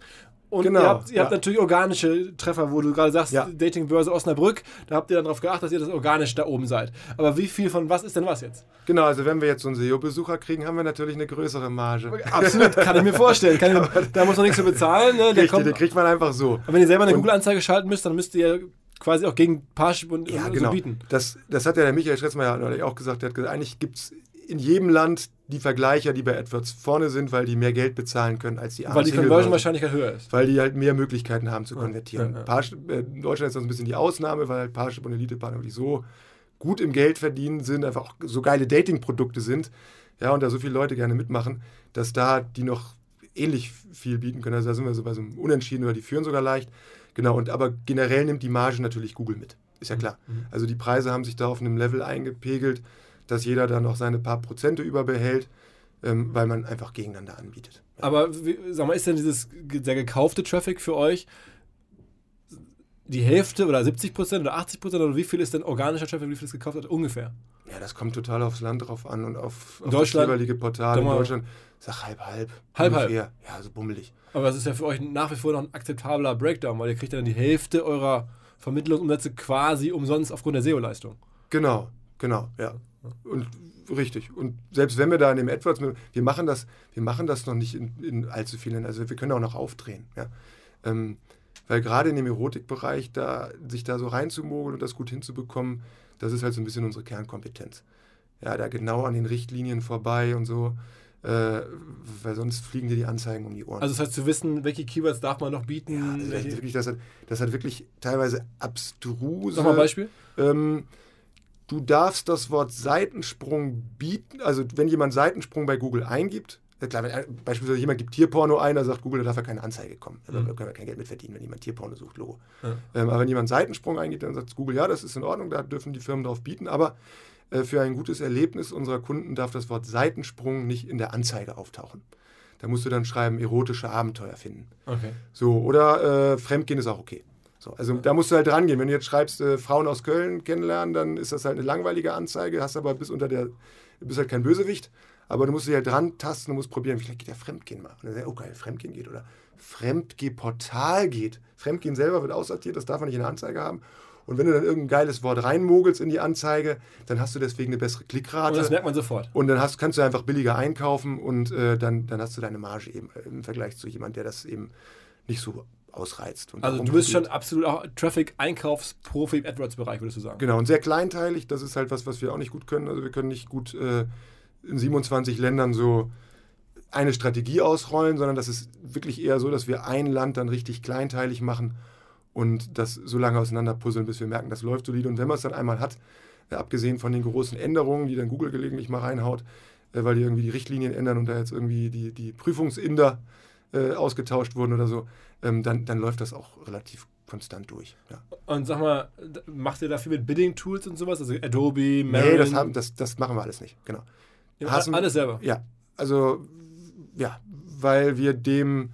Und Genau, ihr habt, ihr ja. habt natürlich organische Treffer, wo du gerade sagst, Ja. Datingbörse Osnabrück, da habt ihr dann darauf geachtet, dass ihr das organisch da oben seid. Aber wie viel von was ist denn was jetzt? Genau, also wenn wir jetzt so einen SEO-Besucher kriegen, haben wir natürlich eine größere Marge. Absolut, kann ich mir vorstellen. Kann ich, da muss man nichts für bezahlen. Ne? Der Richtig, kommt, den kriegt man einfach so. und wenn ihr selber eine Google-Anzeige schalten müsst, dann müsst ihr quasi auch gegen Parship und, Ja, und genau. so bieten. Das, das hat ja der Michael Schretzmeier auch gesagt. Der hat gesagt, eigentlich gibt es in jedem Land die Vergleicher, die bei AdWords vorne sind, weil die mehr Geld bezahlen können als die Weil die. Conversion-Wahrscheinlichkeit höher ist. Weil die halt mehr Möglichkeiten haben zu konvertieren. ja, ja. Parship, äh, in Deutschland ist das ein bisschen die Ausnahme, weil halt Parship und Elite-Partner wirklich so gut im Geld verdienen sind, einfach auch so geile Dating-Produkte sind, ja, und da so viele Leute gerne mitmachen, dass da die noch ähnlich viel bieten können. Also da sind wir so bei so einem Unentschieden oder die führen sogar leicht. Genau, und aber generell nimmt die Marge natürlich Google mit. Ist ja klar. Also die Preise haben sich da auf einem Level eingepegelt, dass jeder da noch seine paar Prozente überbehält, ähm, weil man einfach gegeneinander anbietet. Aber wie, sag mal, ist denn dieses der gekaufte Traffic für euch die Hälfte oder 70 Prozent oder 80 Prozent oder wie viel ist denn organischer Traffic, wie viel ist gekauft hat? Ungefähr. Ja, das kommt total aufs Land drauf an und auf, auf das jeweilige Portal. In Deutschland, sag halb, halb. Halb, ungefähr. Ja, so bummelig. Aber das ist ja für euch nach wie vor noch ein akzeptabler Breakdown, weil ihr kriegt dann die Hälfte eurer Vermittlungsumsätze quasi umsonst aufgrund der SEO-Leistung. Genau, genau, ja. Und richtig. Und selbst wenn wir da in dem AdWords, wir machen das, wir machen das noch nicht in, in allzu vielen, also wir können auch noch aufdrehen, ja. Ähm, weil gerade in dem Erotikbereich, da sich da so reinzumogeln und das gut hinzubekommen, das ist halt so ein bisschen unsere Kernkompetenz. Ja, da genau an den Richtlinien vorbei und so, äh, weil sonst fliegen dir die Anzeigen um die Ohren. Also das heißt zu wissen, welche Keywords darf man noch bieten. Ja, das, ist wirklich, das, hat, das hat wirklich teilweise abstruse. Sag mal ein Beispiel. Ähm, du darfst das Wort Seitensprung bieten, also wenn jemand Seitensprung bei Google eingibt, klar, wenn beispielsweise jemand gibt Tierporno ein, da sagt Google, da darf ja keine Anzeige kommen. Da können wir kein Geld mit verdienen, wenn jemand Tierporno sucht, Logo. Ja. Ähm, aber wenn jemand Seitensprung eingibt, dann sagt Google, ja, das ist in Ordnung, da dürfen die Firmen drauf bieten, aber äh, für ein gutes Erlebnis unserer Kunden darf das Wort Seitensprung nicht in der Anzeige auftauchen. Da musst du dann schreiben, erotische Abenteuer finden. Okay. So, oder äh, Fremdgehen ist auch okay. So, also da musst du halt dran gehen. Wenn du jetzt schreibst, äh, Frauen aus Köln kennenlernen, dann ist das halt eine langweilige Anzeige, hast aber bis unter der, du bist halt kein Bösewicht, aber du musst dich halt dran tasten, du musst probieren, vielleicht geht ja Fremdgehen mal. Und dann sagst du, oh geil, Fremdgehen geht oder Fremdgehportal geht. Fremdgehen selber wird aussortiert, das darf man nicht in der Anzeige haben. Und wenn du dann irgendein geiles Wort reinmogelst in die Anzeige, dann hast du deswegen eine bessere Klickrate. Und das merkt man sofort. Und dann hast, kannst du einfach billiger einkaufen und äh, dann, dann hast du deine Marge eben äh, im Vergleich zu jemand, der das eben nicht so ausreizt. Also du bist schon absolut auch Traffic-Einkaufsprofi im AdWords-Bereich, würdest du sagen. Genau, und sehr kleinteilig, das ist halt was, was wir auch nicht gut können. Also wir können nicht gut äh, in 27 Ländern so eine Strategie ausrollen, sondern das ist wirklich eher so, dass wir ein Land dann richtig kleinteilig machen und das so lange auseinanderpuzzeln, bis wir merken, das läuft solide. Und wenn man es dann einmal hat, äh, abgesehen von den großen Änderungen, die dann Google gelegentlich mal reinhaut, äh, weil die irgendwie die Richtlinien ändern und da jetzt irgendwie die, die Prüfungsinder äh, ausgetauscht wurden oder so, ähm, dann, dann läuft das auch relativ konstant durch. Ja. Und sag mal, macht ihr da viel mit Bidding-Tools und sowas? Also Adobe, Nee, Marin? das, haben, das, das machen wir alles nicht, genau. Ja, Hassen- alles selber. Ja, also ja, weil wir dem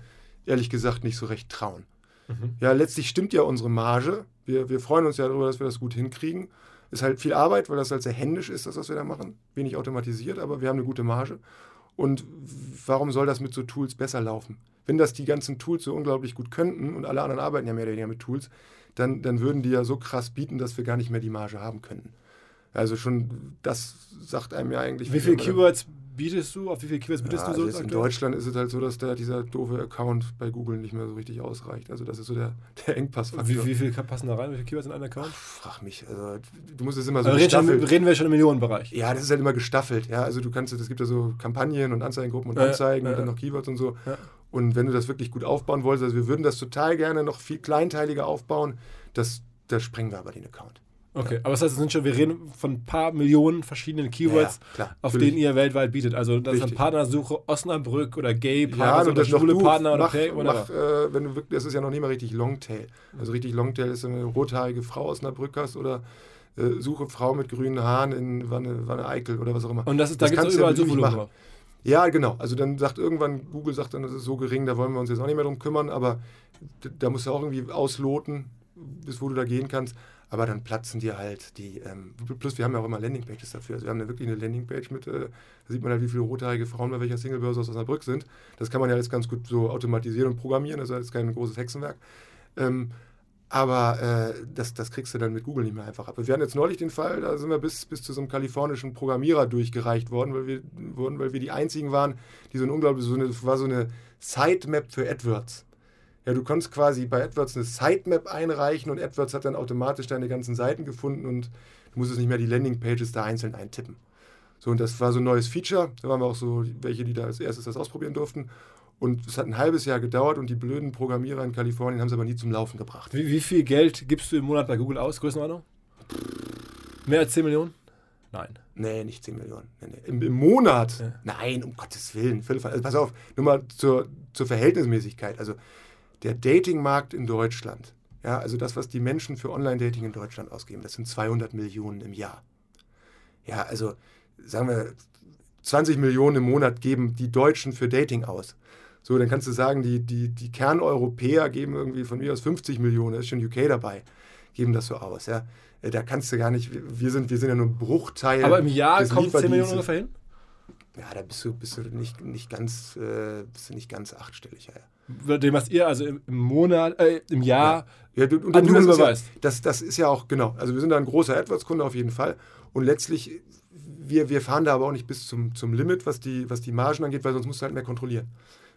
ehrlich gesagt nicht so recht trauen. Mhm. Ja, letztlich stimmt ja unsere Marge. Wir, wir freuen uns ja darüber, dass wir das gut hinkriegen. Ist halt viel Arbeit, weil das halt sehr händisch ist, das, was wir da machen. Wenig automatisiert, aber wir haben eine gute Marge. Und warum soll das mit so Tools besser laufen? Wenn das die ganzen Tools so unglaublich gut könnten und alle anderen arbeiten ja mehr oder weniger mit Tools, dann, dann würden die ja so krass bieten, dass wir gar nicht mehr die Marge haben könnten. Also schon, das sagt einem ja eigentlich. Wie viele viel. Keywords bietest du? Auf wie viele Keywords bietest Ja, du also so? jetzt in? Deutschland ist es halt so, dass da dieser doofe Account bei Google nicht mehr so richtig ausreicht. Also das ist so der, der Engpassfaktor. Wie, wie viel passen da rein? Wie viele Keywords in einen Account? Frag mich. Also du musst es immer so Also reden, gestaffelt. reden wir schon im Millionenbereich. Ja, das ist halt immer gestaffelt. Ja, also du kannst, es gibt ja so Kampagnen und Anzeigengruppen und Anzeigen ja, und dann noch Keywords und so. Und wenn du das wirklich gut aufbauen wolltest, also wir würden das total gerne noch viel kleinteiliger aufbauen, das, das sprengen wir aber den Account. Okay, aber das heißt, es sind schon, wir reden von ein paar Millionen verschiedenen Keywords, Ja, klar, auf denen ihr weltweit bietet. Also das ist eine. Partnersuche Osnabrück oder Gay Ja, Partner und das oder schwule Partner oder mach, Pay, mach, äh, wenn du wirklich, das ist ja noch nicht mal richtig Longtail. Also richtig Longtail ist, wenn du eine rothaarige Frau aus Osnabrück hast oder äh, suche Frau mit grünen Haaren in Wanne, Wanne Eickel oder was auch immer. Und das ist, da gibt es überall ja machen. drauf. Ja, genau. Also dann sagt irgendwann, Google sagt dann, das ist so gering, da wollen wir uns jetzt auch nicht mehr drum kümmern, aber da musst du auch irgendwie ausloten, bis wo du da gehen kannst. Aber dann platzen dir halt die, ähm, plus wir haben ja auch immer Landingpages dafür. Also wir haben ja wirklich eine Landingpage mit, äh, da sieht man halt, wie viele rothaarige Frauen bei welcher Singlebörse aus Osnabrück sind. Das kann man ja jetzt ganz gut so automatisieren und programmieren, das ist jetzt kein großes Hexenwerk. Ähm, aber äh, das, das kriegst du dann mit Google nicht mehr einfach ab. Wir hatten jetzt neulich den Fall, da sind wir bis, bis zu so einem kalifornischen Programmierer durchgereicht worden, weil wir, wurden, weil wir die einzigen waren, die so ein unglaublich, so eine, war so eine Sitemap für AdWords. Ja, du konntest quasi bei AdWords eine Sitemap einreichen und AdWords hat dann automatisch deine ganzen Seiten gefunden und du musstest nicht mehr die Landingpages da einzeln eintippen. So, und das war so ein neues Feature. Da waren wir auch so welche, die da als erstes das ausprobieren durften. Und es hat ein halbes Jahr gedauert und die blöden Programmierer in Kalifornien haben es aber nie zum Laufen gebracht. Wie, wie viel Geld gibst du im Monat bei Google aus? Größenordnung? Mehr als 10 Millionen? Nein. Nee, nicht 10 Millionen. Nee, nee. Im, Im, Monat? Ja. Nein, um Gottes Willen. Also pass auf, nur mal zur, zur Verhältnismäßigkeit. Also der Datingmarkt in Deutschland, ja, also das, was die Menschen für Online-Dating in Deutschland ausgeben, das sind 200 Millionen im Jahr. Ja, also sagen wir, 20 Millionen im Monat geben die Deutschen für Dating aus. So, dann kannst du sagen, die, die, die Kerneuropäer geben irgendwie von mir aus 50 Millionen, da ist schon UK dabei, geben das so aus. Ja. Äh, da kannst du gar nicht, wir sind, wir sind ja nur ein Bruchteil. Aber im Jahr kommt 10 Millionen ungefähr hin? Ja, da bist du, bist du nicht, nicht, ganz, äh, bist du nicht ganz achtstellig. Ja, ja. Dem, was ihr also im Monat, äh, im Jahr ja. Ja, du, und an Nummern beweist. Ja, das, das ist ja auch, genau. Also wir sind da ein großer AdWords-Kunde auf jeden Fall. Und letztlich, wir, wir fahren da aber auch nicht bis zum, zum Limit, was die, was die Margen angeht, weil sonst musst du halt mehr kontrollieren.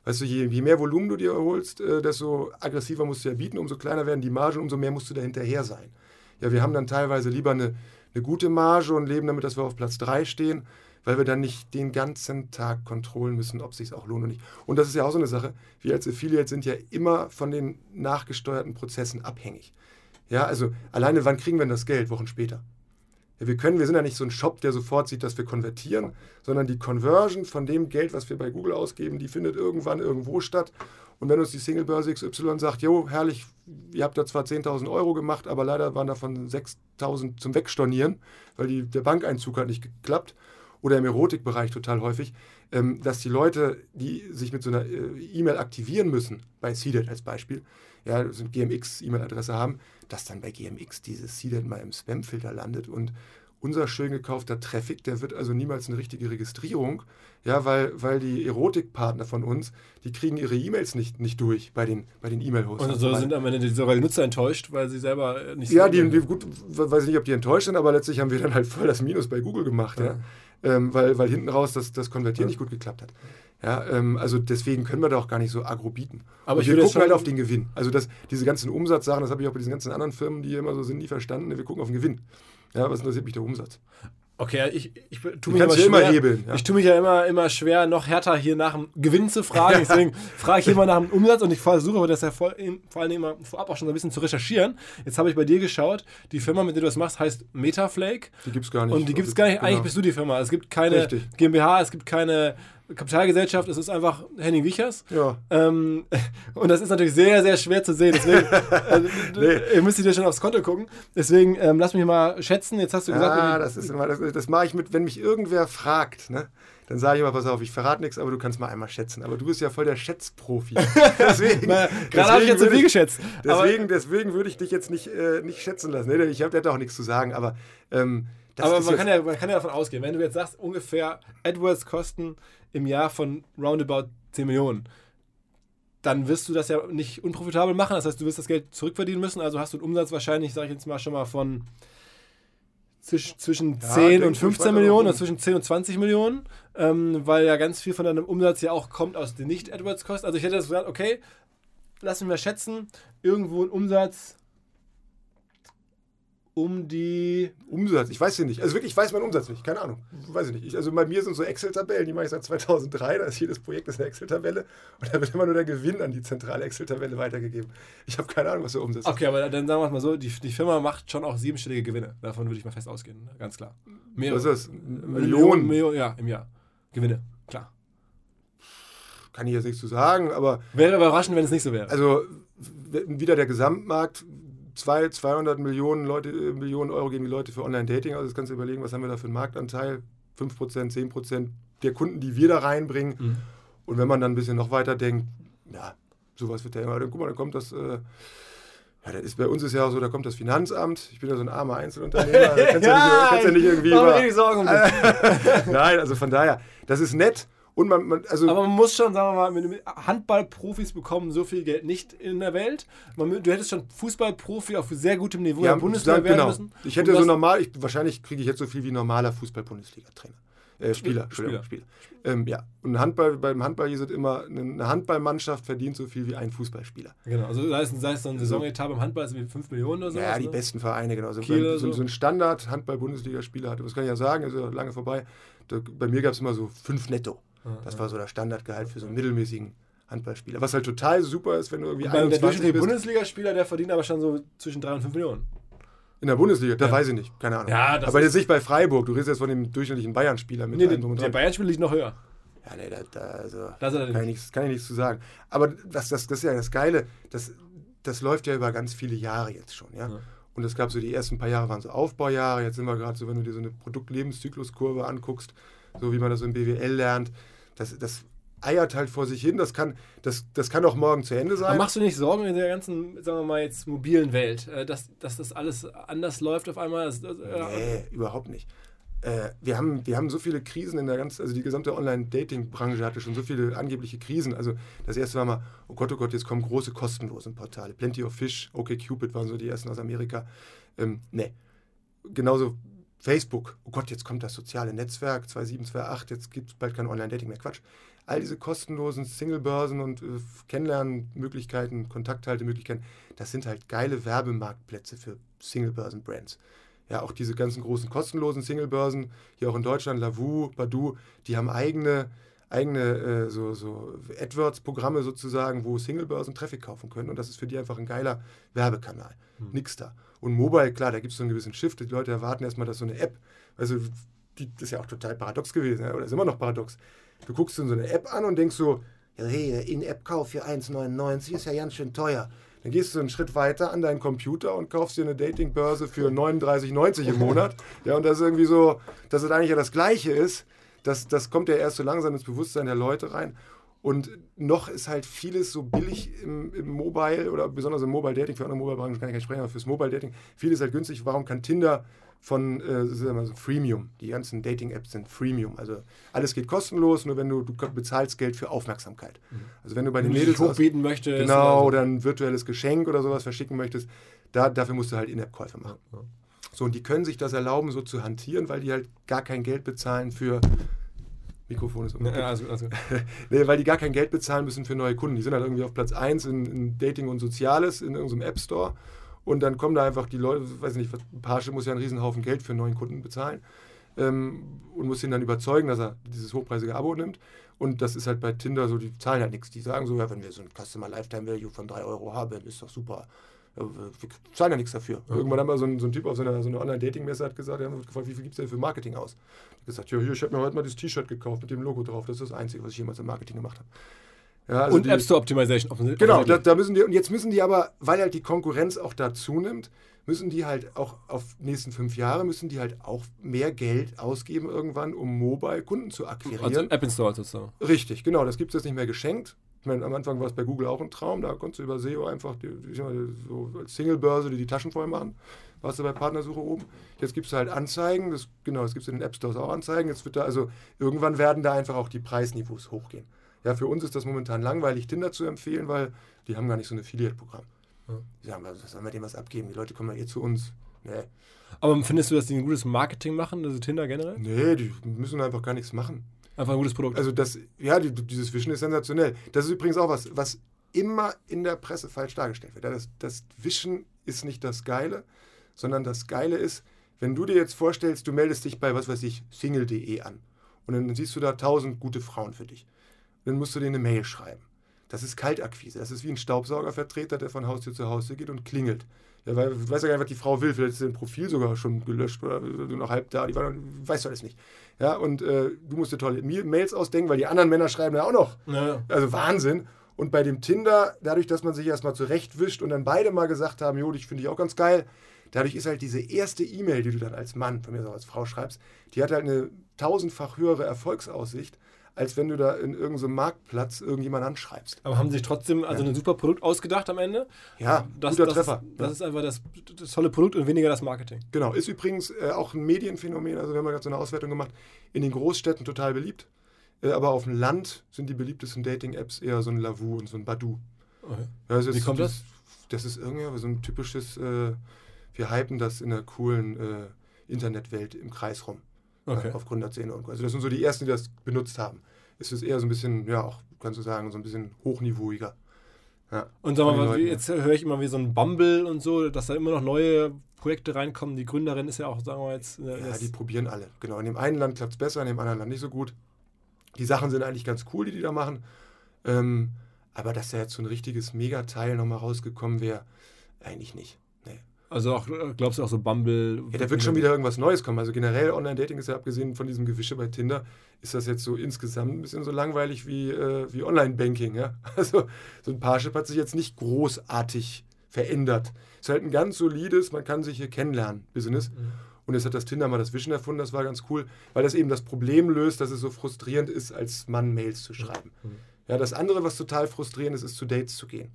Weißt du, je, je mehr Volumen du dir erholst, äh, desto aggressiver musst du ja bieten, umso kleiner werden die Margen, umso mehr musst du da hinterher sein. Ja, wir haben dann teilweise lieber eine, eine gute Marge und leben damit, dass wir auf Platz 3 stehen, weil wir dann nicht den ganzen Tag kontrollieren müssen, ob es sich auch lohnt oder nicht. Und das ist ja auch so eine Sache. Wir als Affiliate sind ja immer von den nachgesteuerten Prozessen abhängig. Ja, also alleine wann kriegen wir denn das Geld? Wochen später. Ja, wir können, wir sind ja nicht so ein Shop, der sofort sieht, dass wir konvertieren, sondern die Conversion von dem Geld, was wir bei Google ausgeben, die findet irgendwann irgendwo statt. Und wenn uns die Singlebörse XY sagt, jo, herrlich, ihr habt da zwar 10.000 Euro gemacht, aber leider waren davon 6.000 zum Wegstornieren, weil die, der Bankeinzug hat nicht geklappt, oder im Erotikbereich total häufig, ähm, dass die Leute, die sich mit so einer äh, E-Mail aktivieren müssen, bei Seeded als Beispiel, ja, so eine GMX-E-Mail-Adresse haben, dass dann bei GMX dieses Seeded mal im Spam-Filter landet und unser schön gekaufter Traffic, der wird also niemals eine richtige Registrierung, ja, weil, weil die Erotikpartner von uns, die kriegen ihre E-Mails nicht, nicht durch bei den bei den E-Mail-Hosts. Und so sind am Ende sogar die Nutzer enttäuscht, weil sie selber nicht Ja, die, die, gut, weiß ich nicht, ob die enttäuscht sind, aber letztlich haben wir dann halt voll das Minus bei Google gemacht, ja. ja ähm, weil, weil hinten raus das, das Konvertieren nicht gut geklappt hat. Ja, ähm, also deswegen können wir da auch gar nicht so agro bieten. Aber wir gucken halt auf den Gewinn. Also das, diese ganzen Umsatzsachen, das habe ich auch bei diesen ganzen anderen Firmen, die immer so sind, nie verstanden. Wir gucken auf den Gewinn. Ja, was interessiert mich der Umsatz? Okay, ich, ich, tue mich, schwer, immer hebeln, ja. ich tue mich ja immer, immer schwer, noch härter hier nach dem Gewinn zu fragen. Deswegen frage ich immer nach dem Umsatz und ich versuche das ja vor, vor allem immer vorab auch schon so ein bisschen zu recherchieren. Jetzt habe ich bei dir geschaut, die Firma, mit der du das machst, heißt Metaflake. Die gibt es gar nicht. Und die gibt es gar nicht. Genau. Eigentlich bist du die Firma. Es gibt keine Richtig. GmbH, es gibt keine Kapitalgesellschaft, es ist einfach Henning Wichers. Ja. Ähm, und das ist natürlich sehr, sehr schwer zu sehen. Deswegen, also, nee. ihr müsst dir schon aufs Konto gucken. Deswegen ähm, lass mich mal schätzen. Jetzt hast du gesagt. Ja, das ist immer, das, das mache ich mit, wenn mich irgendwer fragt, ne? Dann sage ich immer, pass auf, ich verrate nichts, aber du kannst mal einmal schätzen. Aber du bist ja voll der Schätzprofi. deswegen Gerade habe ich jetzt so viel geschätzt. Deswegen, deswegen würde ich dich jetzt nicht, äh, nicht schätzen lassen. Nee, ich habe da auch nichts zu sagen, aber ähm, aber man kann, ja, man kann ja davon ausgehen, wenn du jetzt sagst, ungefähr AdWords kosten im Jahr von roundabout 10 Millionen, dann wirst du das ja nicht unprofitabel machen. Das heißt, du wirst das Geld zurückverdienen müssen. Also hast du einen Umsatz wahrscheinlich, sage ich jetzt mal schon mal von zwischen, zwischen ja, 10 und 15 Millionen oder zwischen 10 und 20 Millionen, ähm, weil ja ganz viel von deinem Umsatz ja auch kommt aus den Nicht-AdWords-Kosten. Also ich hätte das gesagt, okay, lass mich mal schätzen, irgendwo ein Umsatz um die. Umsatz, ich weiß ja nicht. Also wirklich, ich weiß meinen Umsatz nicht, keine Ahnung. Weiß ich nicht. Ich, also bei mir sind so Excel-Tabellen, die mache ich seit 2003, da ist jedes Projekt ist eine Excel-Tabelle und da wird immer nur der Gewinn an die zentrale Excel-Tabelle weitergegeben. Ich habe keine Ahnung, was der Umsatz ist. Okay, aber dann sagen wir es mal so, die, die Firma macht schon auch siebenstellige Gewinne. Davon würde ich mal fest ausgehen, ne? ganz klar. Mehr, was ist das? Millionen? Millionen? Ja, im Jahr. Gewinne, klar. Kann ich jetzt nichts zu sagen, aber... Wäre überraschend, wenn es nicht so wäre. Also wieder der Gesamtmarkt zwei, 200 Millionen, Leute, äh, Millionen Euro geben die Leute für Online-Dating. Also das kannst du überlegen, was haben wir da für einen Marktanteil? 5%, 10% der Kunden, die wir da reinbringen. Mhm. Und wenn man dann ein bisschen noch weiter denkt, ja, sowas wird ja immer, dann guck mal, dann kommt das, äh, Ja, das ist, bei uns ist ja auch so, da kommt das Finanzamt. Ich bin ja so ein armer Einzelunternehmer. Da kannst ja, nicht, kannst ja nicht irgendwie. Über, Sorgen um Nein, also von daher, das ist nett. Und man, man, also Aber man muss schon, sagen wir mal, Handballprofis bekommen so viel Geld nicht in der Welt. Man, du hättest schon Fußballprofi auf sehr gutem Niveau ja, in der Bundesliga werden genau. müssen. Ich hätte so normal, ich, wahrscheinlich kriege ich jetzt so viel wie normaler Fußball-Bundesliga-Trainer. Äh, Spieler, Spieler. Spieler. Ähm, ja, und Handball, beim Handball hier sind immer, eine Handballmannschaft verdient so viel wie ein Fußballspieler. Genau, also sei es, sei es so ein Saisonetat beim Handball, ist wie 5 Millionen oder so. Ja, die ne? besten Vereine, genau. Also Kiel so, so. so ein Standard-Handball-Bundesligaspieler hatte, das kann ich ja sagen, ist ja lange vorbei. Da, bei mir gab es immer so 5 netto. Das war so das Standardgehalt für so einen mittelmäßigen Handballspieler. Was halt total super ist, wenn du irgendwie Und beim der 21 durchschnittliche bist. Bundesligaspieler, der verdient aber schon so zwischen 3 und 5 Millionen. In der Bundesliga, da Ja. weiß ich nicht, keine Ahnung. Ja, Aber jetzt nicht bei Freiburg, du redest jetzt von dem durchschnittlichen Bayern-Spieler mit Nee, drum und der. Bayern-Spieler liegt noch höher. Ja, nee, da, da, also, er kann, ich nichts, kann ich nichts zu sagen. Aber das, das, das ist ja das Geile, das, das läuft ja über ganz viele Jahre jetzt schon. Ja? Ja. Und es gab so die ersten paar Jahre waren so Aufbaujahre, jetzt sind wir gerade so, wenn du dir so eine Produktlebenszykluskurve anguckst, so wie man das im BWL lernt, das, das eiert halt vor sich hin, das kann, das, das kann auch morgen zu Ende Aber sein. machst du nicht Sorgen in der ganzen, sagen wir mal jetzt, mobilen Welt, äh, dass, dass das alles anders läuft auf einmal? Das, das, äh, Nee, überhaupt nicht. Äh, wir, haben, wir haben so viele Krisen in der ganzen, also die gesamte Online-Dating-Branche hatte schon so viele angebliche Krisen. Also das erste war mal, oh Gott, oh Gott, jetzt kommen große kostenlose Portale. Plenty of Fish, OkCupid waren so die ersten aus Amerika. Ähm, nee. Genauso Facebook, oh Gott, jetzt kommt das soziale Netzwerk 2728, jetzt gibt es bald kein Online-Dating mehr. Quatsch. All diese kostenlosen Single-Börsen und äh, Kennenlernmöglichkeiten, Kontakthaltemöglichkeiten, das sind halt geile Werbemarktplätze für Single-Börsen-Brands. Ja, auch diese ganzen großen kostenlosen Single-Börsen, hier auch in Deutschland, Lavu, Badu, die haben eigene, eigene äh, so, so AdWords-Programme sozusagen, wo Single-Börsen Traffic kaufen können. Und das ist für die einfach ein geiler Werbekanal. Nix da. Und Mobile, klar, da gibt es so einen gewissen Shift. Die Leute erwarten erstmal, dass so eine App, also die, das ist ja auch total paradox gewesen, oder ist immer noch paradox. Du guckst dir so eine App an und denkst so, ja, hey, In-App-Kauf für 1,99 ist ja ganz schön teuer. Dann gehst du einen Schritt weiter an deinen Computer und kaufst dir eine Datingbörse für 39,90 im Monat. Ja, und das ist irgendwie so, dass es eigentlich ja das Gleiche ist. Das, das kommt ja erst so langsam ins Bewusstsein der Leute rein. Und noch ist halt vieles so billig im, im Mobile oder besonders im Mobile Dating, für andere Mobile Branchen kann ich gar nicht sprechen, aber fürs Mobile Dating, vieles halt günstig. Warum kann Tinder von äh, mal so Freemium, die ganzen Dating-Apps sind Freemium, also alles geht kostenlos, nur wenn du, du bezahlst Geld für Aufmerksamkeit. Also wenn du bei den wenn Mädels hochbieten möchtest. Genau, oder oder ein virtuelles Geschenk oder sowas verschicken möchtest, da, dafür musst du halt In-App-Käufe machen. So, und die können sich das erlauben, so zu hantieren, weil die halt gar kein Geld bezahlen für. Mikrofon ist umgekippt. Ja, also, also. Nee, weil die gar kein Geld bezahlen müssen für neue Kunden. Die sind halt irgendwie auf Platz 1 in, in Dating und Soziales in irgendeinem App Store. Und dann kommen da einfach die Leute, weiß nicht, Pasche muss ja einen Riesenhaufen Geld für einen neuen Kunden bezahlen ähm, und muss ihn dann überzeugen, dass er dieses hochpreisige Abo nimmt. Und das ist halt bei Tinder so, die zahlen halt nichts. Die sagen so, ja, wenn wir so ein Customer Lifetime Value von 3 Euro haben, ist doch super. Wir zahlen ja nichts dafür. Irgendwann haben wir so ein, so ein Typ auf so einer, so einer Online-Dating-Messe hat gesagt, der hat gefragt, wie viel gibt es denn für Marketing aus? Gesagt, ja, hier, ich habe mir heute mal das T-Shirt gekauft mit dem Logo drauf. Das ist das Einzige, was ich jemals im Marketing gemacht habe. Ja, also und die- App Store Optimization. offensichtlich. Genau, da, da müssen die, und jetzt müssen die aber, weil halt die Konkurrenz auch da zunimmt, müssen die halt auch auf nächsten fünf Jahre, müssen die halt auch mehr Geld ausgeben irgendwann, um Mobile Kunden zu akquirieren. Also App Install sozusagen. Richtig, genau, das gibt es jetzt nicht mehr geschenkt. Ich meine, am Anfang war es bei Google auch ein Traum, da konntest du über SEO einfach die, die, so als Singlebörse die, die Taschen voll machen. Warst du bei Partnersuche oben. Jetzt gibt es halt Anzeigen, das, genau, das gibt es in den App Stores auch Anzeigen. Jetzt wird da, also irgendwann werden da einfach auch die Preisniveaus hochgehen. Ja, für uns ist das momentan langweilig, Tinder zu empfehlen, weil die haben gar nicht so ein Affiliate-Programm. Die sagen, was sollen wir dem was abgeben? Die Leute kommen ja eh zu uns. Nee. Aber findest du, dass die ein gutes Marketing machen, also Tinder generell? nee, die müssen einfach gar nichts machen. Einfach ein gutes Produkt. Also das, ja, die, dieses Wischen ist sensationell. Das ist übrigens auch was, was immer in der Presse falsch dargestellt wird. Ja, Das, das Wischen ist nicht das Geile, sondern das Geile ist, wenn du dir jetzt vorstellst, du meldest dich bei, was weiß ich, single.de an und dann siehst du da tausend gute Frauen für dich. Dann musst du denen eine Mail schreiben. Das ist Kaltakquise. Das ist wie ein Staubsaugervertreter, der von Haustür zu Haustür geht und klingelt. Ja, weil du weißt ja gar nicht, was die Frau will. Vielleicht ist dein Profil sogar schon gelöscht oder du noch halb da. Die war noch, weißt du alles nicht. Ja, und äh, du musst dir tolle Mails ausdenken, weil die anderen Männer schreiben ja auch noch. ja. Also Wahnsinn. Und bei dem Tinder, dadurch, dass man sich erstmal zurechtwischt und dann beide mal gesagt haben, jo, dich finde ich auch ganz geil, dadurch ist halt diese erste E-Mail, die du dann als Mann, von mir aus als Frau schreibst, die hat halt eine tausendfach höhere Erfolgsaussicht, als wenn du da in irgendeinem Marktplatz irgendjemanden anschreibst. Aber haben sie sich trotzdem also ein super Produkt ausgedacht am Ende? Ja, Das, guter das, Treffer. Ist, das ist einfach das, das tolle Produkt und weniger das Marketing. Genau, ist übrigens äh, auch ein Medienphänomen. Also wir haben ja gerade so eine Auswertung gemacht. In den Großstädten total beliebt. Äh, aber auf dem Land sind die beliebtesten Dating-Apps eher so ein Lavu und so ein Badu. Okay. Ja, Wie kommt das? Das ist irgendwie so ein typisches, äh, wir hypen das in einer coolen äh, Internetwelt im Kreis rum. Okay. Ja, auf Gründerzähne und. Also das sind so die ersten, die das benutzt haben. Es ist eher so ein bisschen, ja, auch, kannst du sagen, so ein bisschen hochniveauiger. Ja, Und sag mal, Leuten, ja. jetzt höre ich immer wie so ein Bumble und so, dass da immer noch neue Projekte reinkommen. Die Gründerin ist ja auch, sagen wir jetzt, äh, Ja, die probieren alle. Genau. In dem einen Land klappt es besser, in dem anderen Land nicht so gut. Die Sachen sind eigentlich ganz cool, die die da machen. Ähm, aber dass da jetzt so ein richtiges Megateil nochmal rausgekommen wäre, eigentlich nicht. Also auch, äh, glaubst du auch so Bumble? Ja, da wird schon wieder irgendwas Neues kommen. Also generell Online-Dating ist ja abgesehen von diesem Gewische bei Tinder, ist das jetzt so insgesamt ein bisschen so langweilig wie, äh, wie Online-Banking. Ja? Also so ein Parship hat sich jetzt nicht großartig verändert. Ist halt ein ganz solides, man kann sich hier kennenlernen, Business. Und jetzt hat das Tinder mal das Wischen erfunden, das war ganz cool, weil das eben das Problem löst, dass es so frustrierend ist, als Mann Mails zu schreiben. Ja, das andere, was total frustrierend ist, ist zu Dates zu gehen.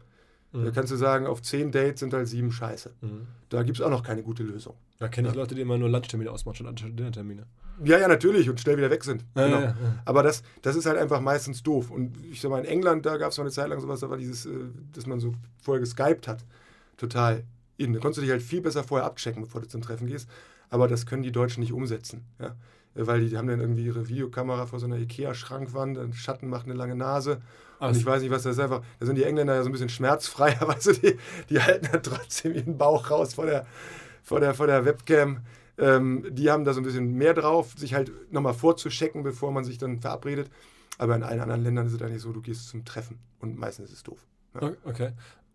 Da kannst du sagen, auf zehn Dates sind halt sieben Scheiße. Mhm. Da gibt es auch noch keine gute Lösung. Da kenne ich Leute, die immer nur Lunchtermine ausmachen, statt Dinnertermine. Ja, ja, natürlich und schnell wieder weg sind. Ja, genau. ja, ja. Aber das, das ist halt einfach meistens doof. Und ich sag mal, in England, da gab es mal eine Zeit lang sowas, da war dieses, äh, dass man so vorher geskypt hat. Total in. Da konntest du dich halt viel besser vorher abchecken, bevor du zum Treffen gehst. Aber das können die Deutschen nicht umsetzen. Ja? Äh, Weil die, haben dann irgendwie ihre Videokamera vor so einer Ikea-Schrankwand, ein Schatten macht eine lange Nase. Aber und ich weiß nicht, was das ist einfach. Da sind die Engländer ja so ein bisschen schmerzfreier, weißt du, die, die halten dann trotzdem ihren Bauch raus vor der, vor der, vor der Webcam. Ähm, die haben da so ein bisschen mehr drauf, sich halt nochmal vorzuschecken, bevor man sich dann verabredet. Aber in allen anderen Ländern ist es eigentlich so, du gehst zum Treffen und meistens ist es doof. Ja. Okay.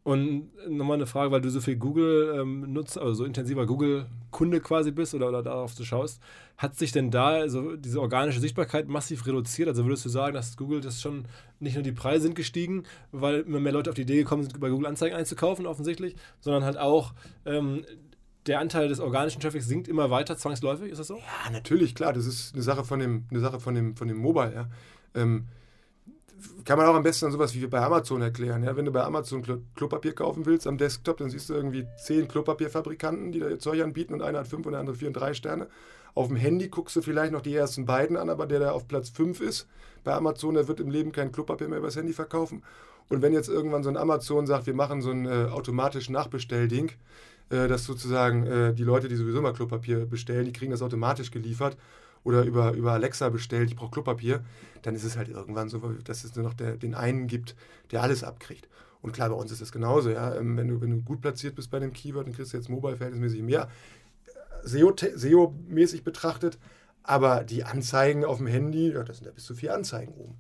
Und nochmal eine Frage, weil du so viel Google ähm, nutzt, also so intensiver Google-Kunde quasi bist oder, oder darauf du schaust, hat sich denn da also diese organische Sichtbarkeit massiv reduziert? Also würdest du sagen, dass Google das schon nicht nur die Preise sind gestiegen, weil immer mehr Leute auf die Idee gekommen sind, bei Google Anzeigen einzukaufen, offensichtlich, sondern halt auch ähm, der Anteil des organischen Traffics sinkt immer weiter, zwangsläufig, ist das so? Ja, natürlich, klar, das ist eine Sache von dem, eine Sache von dem, von dem Mobile, ja. Ähm, kann man auch am besten an sowas wie bei Amazon erklären. Ja? Wenn du bei Amazon Klo Klopapier kaufen willst am Desktop, dann siehst du irgendwie zehn Klopapierfabrikanten, die da ihr Zeug anbieten und einer hat fünf und der andere vier und drei Sterne. Auf dem Handy guckst du vielleicht noch die ersten beiden an, aber der, der auf Platz fünf ist, bei Amazon, der wird im Leben kein Klopapier mehr übers Handy verkaufen. Und wenn jetzt irgendwann so ein Amazon sagt, wir machen so ein äh, automatischen Nachbestellding, äh, dass sozusagen äh, die Leute, die sowieso mal Klopapier bestellen, die kriegen das automatisch geliefert oder über, über Alexa bestellt, ich brauche Klopapier, dann ist es halt irgendwann so, dass es nur noch der, den einen gibt, der alles abkriegt. Und klar, bei uns ist das genauso. Ja? Ähm, wenn, du, wenn du gut platziert bist bei dem Keyword, dann kriegst du jetzt mobile verhältnismäßig mehr. SEO-mäßig betrachtet, aber die Anzeigen auf dem Handy, ja, da sind ja bis zu vier Anzeigen oben.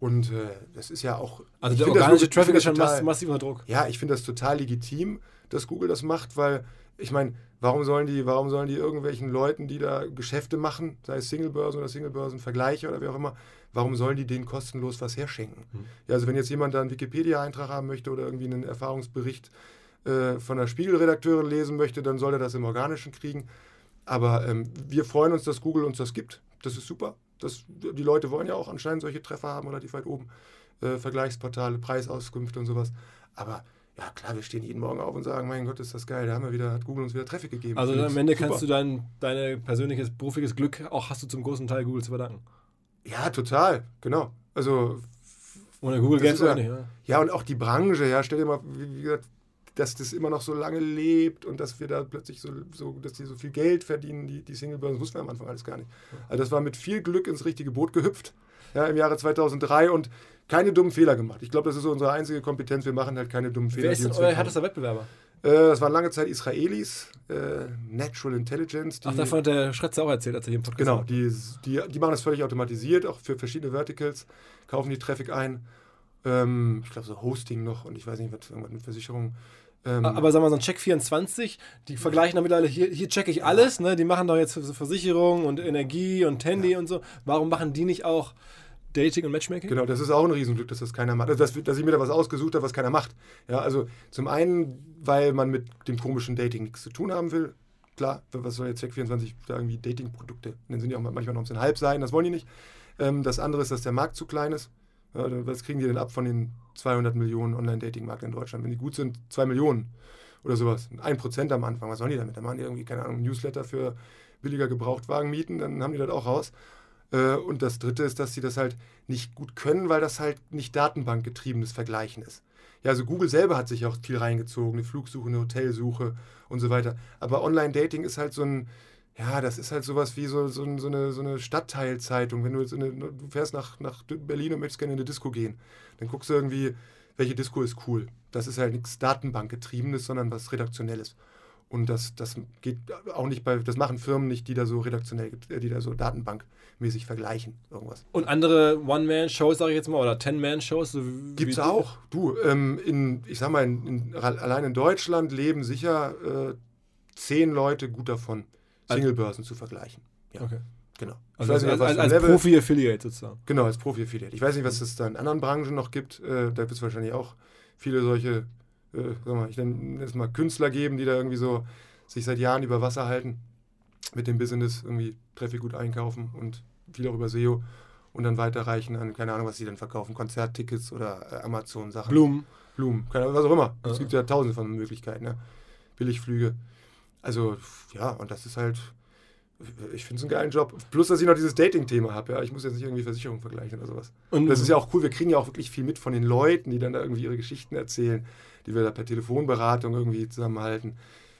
Und äh, das ist ja auch. Also der das organische Traffic ist das schon total- mass massiv unter Druck. ja, ich finde das total legitim, dass Google das macht, weil ich meine, warum sollen die, warum sollen die irgendwelchen Leuten, die da Geschäfte machen, sei es Singlebörsen oder Singlebörsenvergleiche oder wie auch immer, warum sollen die denen kostenlos was herschenken? Ja, also wenn jetzt jemand da einen Wikipedia-Eintrag haben möchte oder irgendwie einen Erfahrungsbericht äh, von der Spiegelredakteurin lesen möchte, dann soll er das im Organischen kriegen. Aber ähm, wir freuen uns, dass Google uns das gibt. Das ist super. Das, die Leute wollen ja auch anscheinend solche Treffer haben, relativ weit oben. Äh, Vergleichsportale, Preisauskünfte und sowas. Aber ja, klar, wir stehen jeden Morgen auf und sagen, mein Gott, ist das geil, da haben wir wieder, hat Google uns wieder Traffic gegeben. Also am Ende super. kannst du dein deine persönliches berufliches Glück auch hast du zum großen Teil Google zu verdanken. Ja, total, genau. Also, Ohne Google gäbe es auch ja- nicht. Ja. ja, und auch die Branche, ja, stell dir mal, wie, wie gesagt, dass das immer noch so lange lebt und dass wir da plötzlich so, so dass die so viel Geld verdienen, die, die Singlebörsen, das wussten wir am Anfang alles gar nicht. Also das war mit viel Glück ins richtige Boot gehüpft, ja, im Jahre 2003 und keine dummen Fehler gemacht. Ich glaube, das ist so unsere einzige Kompetenz, wir machen halt keine dummen Fehler. Wer ist denn euer härtester Wettbewerber? Äh, das waren lange Zeit Israelis, äh, Natural Intelligence. Ach, davon hat der Schretzer auch erzählt, als er hier im Podcast Genau, war. die, die, die machen das völlig automatisiert, auch für verschiedene Verticals, kaufen die Traffic ein. Ähm, ich glaube, so Hosting noch und ich weiß nicht, was irgendwas mit Versicherung. Ähm, Aber sagen wir so ein Check24, die vergleichen dann mittlerweile, hier, hier checke ich alles, ne? die machen doch jetzt so Versicherung und Energie und Handy und so. Warum machen die nicht auch Dating und Matchmaking? Genau, das ist auch ein Riesenglück, dass das keiner macht. Also, dass, dass ich mir da was ausgesucht habe, was keiner macht. Ja, also zum einen, weil man mit dem komischen Dating nichts zu tun haben will. Klar, was soll jetzt Check24 da irgendwie Dating-Produkte? Dann sind die auch manchmal noch ein bisschen halb sein, das wollen die nicht. Ähm, das andere ist, dass der Markt zu klein ist. Ja, was kriegen die denn ab von den 200 Millionen Online-Dating-Markt in Deutschland? Wenn die gut sind, 2 Millionen oder sowas. Ein Prozent am Anfang, was sollen die damit? Dann machen die irgendwie, keine Ahnung, Newsletter für billiger Gebrauchtwagen mieten, dann haben die das auch raus. Äh, und das dritte ist, dass sie das halt nicht gut können, weil das halt nicht datenbankgetriebenes Vergleichen ist. Ja, also Google selber hat sich auch viel reingezogen, eine Flugsuche, eine Hotelsuche und so weiter. Aber Online-Dating ist halt so ein, ja, das ist halt sowas wie so, so, so, eine, so eine Stadtteilzeitung. Wenn du jetzt eine, du fährst nach, nach Berlin und möchtest gerne in eine Disco gehen, dann guckst du irgendwie, welche Disco ist cool. Das ist halt nichts Datenbankgetriebenes, sondern was Redaktionelles. Und das, das geht auch nicht bei, das machen Firmen nicht, die da so redaktionell, die da so datenbankmäßig vergleichen, irgendwas. Und andere One-Man-Shows, sage ich jetzt mal, oder Ten-Man-Shows? So Gibt es auch. Du, ähm, in, ich sag mal, in, in, allein in Deutschland leben sicher äh, zehn Leute gut davon, Singlebörsen zu vergleichen. Ja. Okay. Genau. Also als, nicht, als, als Profi-Affiliate sozusagen. Genau, als Profi-Affiliate. Ich weiß nicht, was es da in anderen Branchen noch gibt. Äh, da wird es wahrscheinlich auch viele solche äh, sag mal, ich nenne es mal Künstler geben, die da irgendwie so sich seit Jahren über Wasser halten mit dem Business, irgendwie Traffic gut einkaufen und viel auch über SEO und dann weiterreichen an, keine Ahnung, was sie dann verkaufen, Konzerttickets oder äh, Amazon-Sachen. Blumen. Blumen, keine Ahnung, was auch immer. Es gibt ja tausende von Möglichkeiten, ne? Billigflüge. Also, ja, und das ist halt, ich finde es einen geilen Job. Plus, dass ich noch dieses Dating-Thema habe. Ja. Ich muss jetzt nicht irgendwie Versicherung vergleichen oder sowas. Und das ist ja auch cool. Wir kriegen ja auch wirklich viel mit von den Leuten, die dann da irgendwie ihre Geschichten erzählen die wir da per Telefonberatung irgendwie zusammenhalten.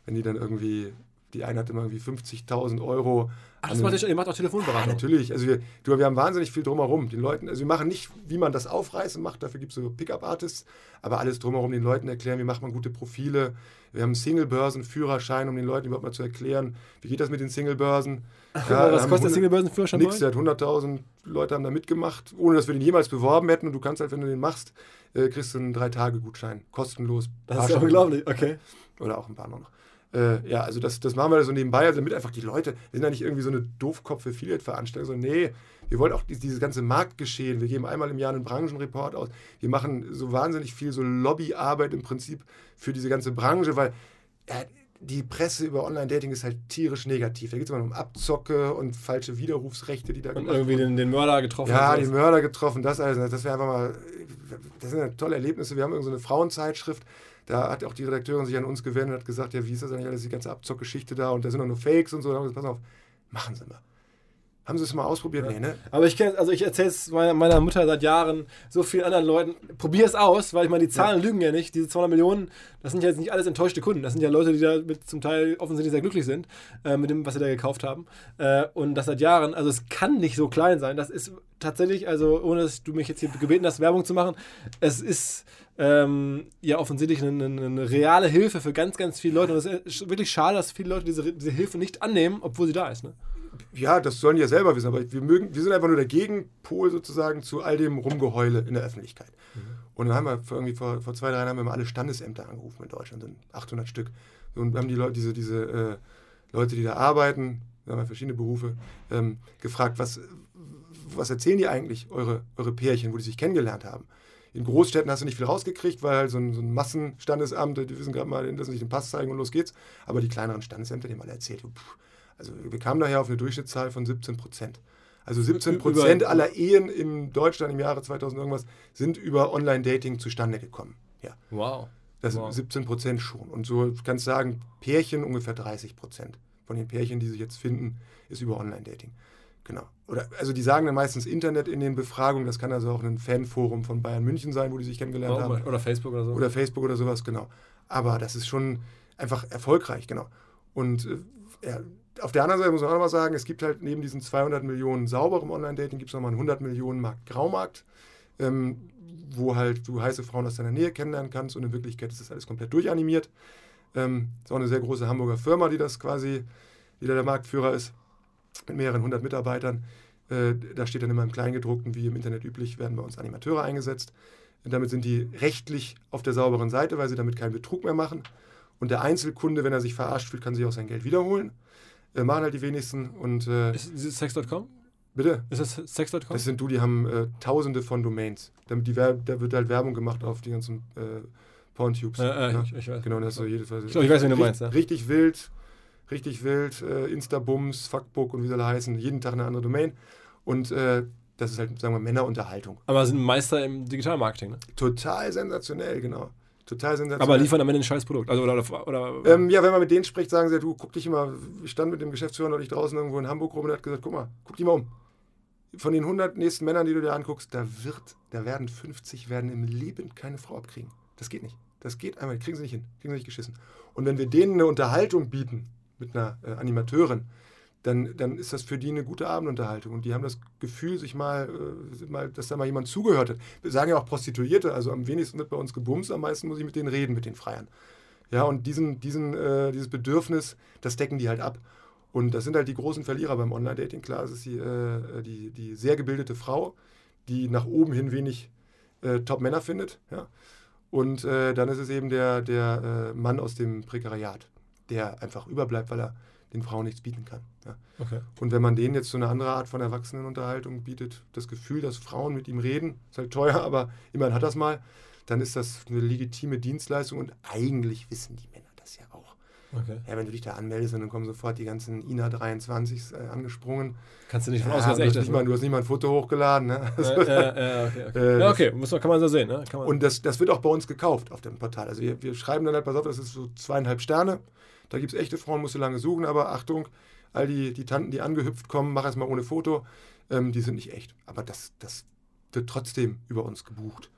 Wenn die dann irgendwie, die eine hat immer irgendwie 50.000 Euro. Ach, das macht, ihr macht auch Telefonberatung? Ja, natürlich. Also wir, du, wir haben wahnsinnig viel drumherum. Den Leuten, also wir machen nicht, wie man das aufreißen macht, dafür gibt es so Pickup-Artists, aber alles drumherum den Leuten erklären, wie macht man gute Profile. Wir haben Single-Börsen-Führerschein, um den Leuten überhaupt mal zu erklären, wie geht das mit den Single-Börsen. Ja, was kostet der Single-Börsen-Führerschein? Nix, der hat 100.000 Leute haben da mitgemacht, ohne dass wir den jemals beworben hätten. Und du kannst halt, wenn du den machst, äh, kriegst du einen Drei-Tage-Gutschein, kostenlos. Das ist unglaublich, okay. Oder auch ein paar noch. Äh, ja, also das, das machen wir so nebenbei, also damit einfach die Leute, wir sind ja nicht irgendwie so eine Doofkopf-Affiliate-Veranstaltung, sondern nee, wir wollen auch dieses ganze Marktgeschehen, wir geben einmal im Jahr einen Branchenreport aus, wir machen so wahnsinnig viel so Lobbyarbeit im Prinzip für diese ganze Branche, weil äh, die Presse über Online-Dating ist halt tierisch negativ. Da geht es immer um Abzocke und falsche Widerrufsrechte, die da Und irgendwie den, den, Mörder getroffen. Ja, den Mörder getroffen, das alles. Das wäre einfach mal, das sind ja tolle Erlebnisse. Wir haben irgendeine so Frauenzeitschrift, da hat auch die Redakteurin sich an uns gewendet und hat gesagt, ja, wie ist das eigentlich alles, die ganze Abzockgeschichte da und da sind doch nur Fakes und so. Da haben wir gesagt, pass auf, machen Sie mal. Haben Sie es mal ausprobiert? Ja. Nee, ne? Aber ich kenne, also ich erzähle es meiner, meiner, Mutter seit Jahren, so vielen anderen Leuten. Probier es aus, weil ich meine, die Zahlen ja. lügen ja nicht. Diese 200 Millionen, das sind ja jetzt nicht alles enttäuschte Kunden. Das sind ja Leute, die da mit zum Teil offensichtlich sehr glücklich sind äh, mit dem, was sie da gekauft haben. Äh, und das seit Jahren. Also es kann nicht so klein sein. Das ist tatsächlich, also ohne dass du mich jetzt hier gebeten hast, Werbung zu machen, es ist ähm, ja offensichtlich eine, eine, eine, reale Hilfe für ganz, ganz viele Leute. Und es ist wirklich schade, dass viele Leute diese, diese Hilfe nicht annehmen, obwohl sie da ist. Ne? ja, das sollen die ja selber wissen, aber wir, mögen, wir sind einfach nur der Gegenpol sozusagen zu all dem Rumgeheule in der Öffentlichkeit. Mhm. Und dann haben wir vor, irgendwie vor, vor zwei, drei Jahren haben wir mal alle Standesämter angerufen in Deutschland, sind 800 Stück. Und haben die Leute, diese, diese äh, Leute, die da arbeiten, wir haben ja verschiedene Berufe, ähm, gefragt, was, was erzählen die eigentlich, eure, eure Pärchen, wo die sich kennengelernt haben? In Großstädten hast du nicht viel rausgekriegt, weil halt so ein, so ein Massenstandesamt, die wissen gerade mal, dass sie nicht den Pass zeigen und los geht's. Aber die kleineren Standesämter, die haben alle erzählt, pff, also wir kamen daher auf eine Durchschnittszahl von 17 Prozent. Also 17 Prozent aller Ehen in Deutschland im Jahre 2000 irgendwas sind über Online-Dating zustande gekommen. Ja. Wow. Das wow. sind 17 Prozent schon. Und so kannst du sagen, Pärchen ungefähr 30 Prozent von den Pärchen, die sich jetzt finden, ist über Online-Dating. Genau. Oder, also die sagen dann meistens Internet in den Befragungen, das kann also auch ein Fanforum von Bayern München sein, wo die sich kennengelernt oder, haben. Oder Facebook oder so. Oder Facebook oder sowas, genau. Aber das ist schon einfach erfolgreich, genau. Und äh, ja, auf der anderen Seite muss man auch noch mal sagen, es gibt halt neben diesen 200 Millionen sauberem Online-Dating, gibt es nochmal einen 100 Millionen Markt Graumarkt, ähm, wo halt du heiße Frauen aus deiner Nähe kennenlernen kannst und in Wirklichkeit ist das alles komplett durchanimiert. Ähm, ist auch eine sehr große Hamburger Firma, die das quasi, die da der Marktführer ist, mit mehreren hundert Mitarbeitern. Äh, da steht dann immer im Kleingedruckten, wie im Internet üblich, werden bei uns Animateure eingesetzt. Und damit sind die rechtlich auf der sauberen Seite, weil sie damit keinen Betrug mehr machen. Und der Einzelkunde, wenn er sich verarscht fühlt, kann sich auch sein Geld wiederholen. Äh, machen halt die wenigsten. Und, äh, ist, ist Sex.com? Bitte? Ist das Sex.com? Das sind du, die haben äh, tausende von Domains. Damit die da wird halt Werbung gemacht auf die ganzen äh, Porntubes. Äh, ja? ich, ich, weiß. Genau, das ist so jedes Ich, glaub, ich weiß, wie du meinst. Ja. Richtig wild, richtig wild, äh, Instabums, Fuckbook und wie soll er heißen, jeden Tag eine andere Domain. Und äh, Das ist halt, sagen wir, Männerunterhaltung. Aber sind Meister im Digitalmarketing, ne? Total sensationell, genau. Total sensationell. Aber liefern am Ende ein scheiß Produkt. Also, oder, oder, ähm, ja, wenn man mit denen spricht, sagen sie, du, guck dich immer, ich stand mit dem Geschäftsführer neulich draußen irgendwo in Hamburg rum und hat gesagt, guck mal, guck dich mal um. Von den 100 nächsten Männern, die du dir anguckst, da wird, da werden 50 werden im Leben keine Frau abkriegen. Das geht nicht. Das geht einmal, kriegen sie nicht hin, kriegen sie nicht geschissen. Und wenn wir denen eine Unterhaltung bieten mit einer äh, Animateurin, dann, dann ist das für die eine gute Abendunterhaltung. Und die haben das Gefühl, sich mal, äh, mal, dass da mal jemand zugehört hat. Wir sagen ja auch Prostituierte, also am wenigsten wird bei uns gebumst, am meisten muss ich mit denen reden, mit den Freiern. Ja, und diesen, diesen, äh, dieses Bedürfnis, das decken die halt ab. Und das sind halt die großen Verlierer beim Online-Dating. Klar, es ist die, äh, die, die sehr gebildete Frau, die nach oben hin wenig äh, Top-Männer findet. Ja? Und äh, dann ist es eben der, der äh, Mann aus dem Prekariat, der einfach überbleibt, weil er den Frauen nichts bieten kann. Ja. Okay. Und wenn man denen jetzt so eine andere Art von Erwachsenenunterhaltung bietet, das Gefühl, dass Frauen mit ihm reden, ist halt teuer, aber immerhin hat das mal, dann ist das eine legitime Dienstleistung und eigentlich wissen die Männer das ja auch. Okay. Ja, wenn du dich da anmeldest, dann kommen sofort die ganzen INA 23 äh, angesprungen. Kannst du nicht von ja, ausgehen, echt ist. Du hast nicht mal ein Foto hochgeladen. Ne? Ja, ja, okay, okay. Äh, ja, okay. Muss man, kann man so sehen. Ne? Und das, das wird auch bei uns gekauft auf dem Portal. Also wir, wir schreiben dann halt, pass auf, das ist so zweieinhalb Sterne. Da gibt es echte Frauen, musst du lange suchen, aber Achtung, all die, die Tanten, die angehüpft kommen, mach es mal ohne Foto, ähm, die sind nicht echt. Aber das, das wird trotzdem über uns gebucht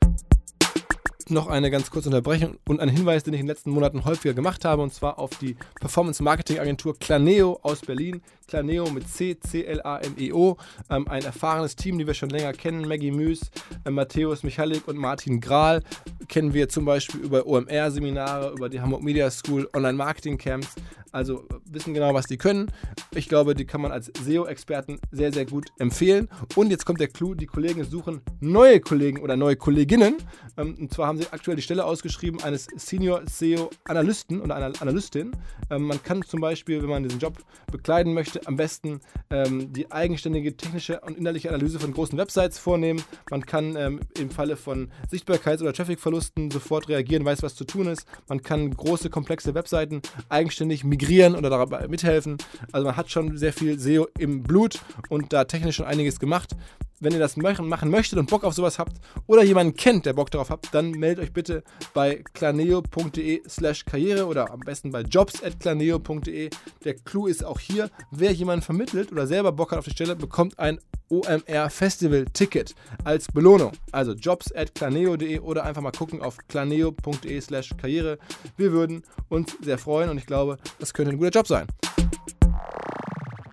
noch eine ganz kurze Unterbrechung und ein Hinweis, den ich in den letzten Monaten häufiger gemacht habe, und zwar auf die Performance Marketing Agentur Claneo aus Berlin. Claneo mit C, C-L-A-N-E-O. Ähm, ein erfahrenes Team, die wir schon länger kennen. Maggie Müs, äh, Matthäus Michalik und Martin Grahl kennen wir zum Beispiel über OMR-Seminare, über die Hamburg Media School, Online-Marketing-Camps. Also wissen genau, was die können. Ich glaube, die kann man als SEO-Experten sehr, sehr gut empfehlen. Und jetzt kommt der Clou: die Kollegen suchen neue Kollegen oder neue Kolleginnen. Ähm, und zwar haben sie aktuell die Stelle ausgeschrieben eines Senior SEO-Analysten oder einer Analystin. Ähm, man kann zum Beispiel, wenn man diesen Job bekleiden möchte, am besten ähm, die eigenständige technische und innerliche Analyse von großen Websites vornehmen. Man kann im Falle von Sichtbarkeits- oder Trafficverlusten sofort reagieren, weiß, was zu tun ist. Man kann große, komplexe Webseiten eigenständig migrieren migrieren oder dabei mithelfen. Also man hat schon sehr viel SEO im Blut und da technisch schon einiges gemacht. Wenn ihr das machen möchtet und Bock auf sowas habt oder jemanden kennt, der Bock darauf hat, dann meldet euch bitte bei claneo.de slash karriere oder am besten bei jobs.claneo.de. Der Clou ist auch hier, wer jemanden vermittelt oder selber Bock hat auf die Stelle, bekommt ein OMR Festival Ticket als Belohnung. Also jobs.claneo.de oder einfach mal gucken auf claneo.de slash karriere. Wir würden uns sehr freuen und ich glaube, das könnte ein guter Job sein.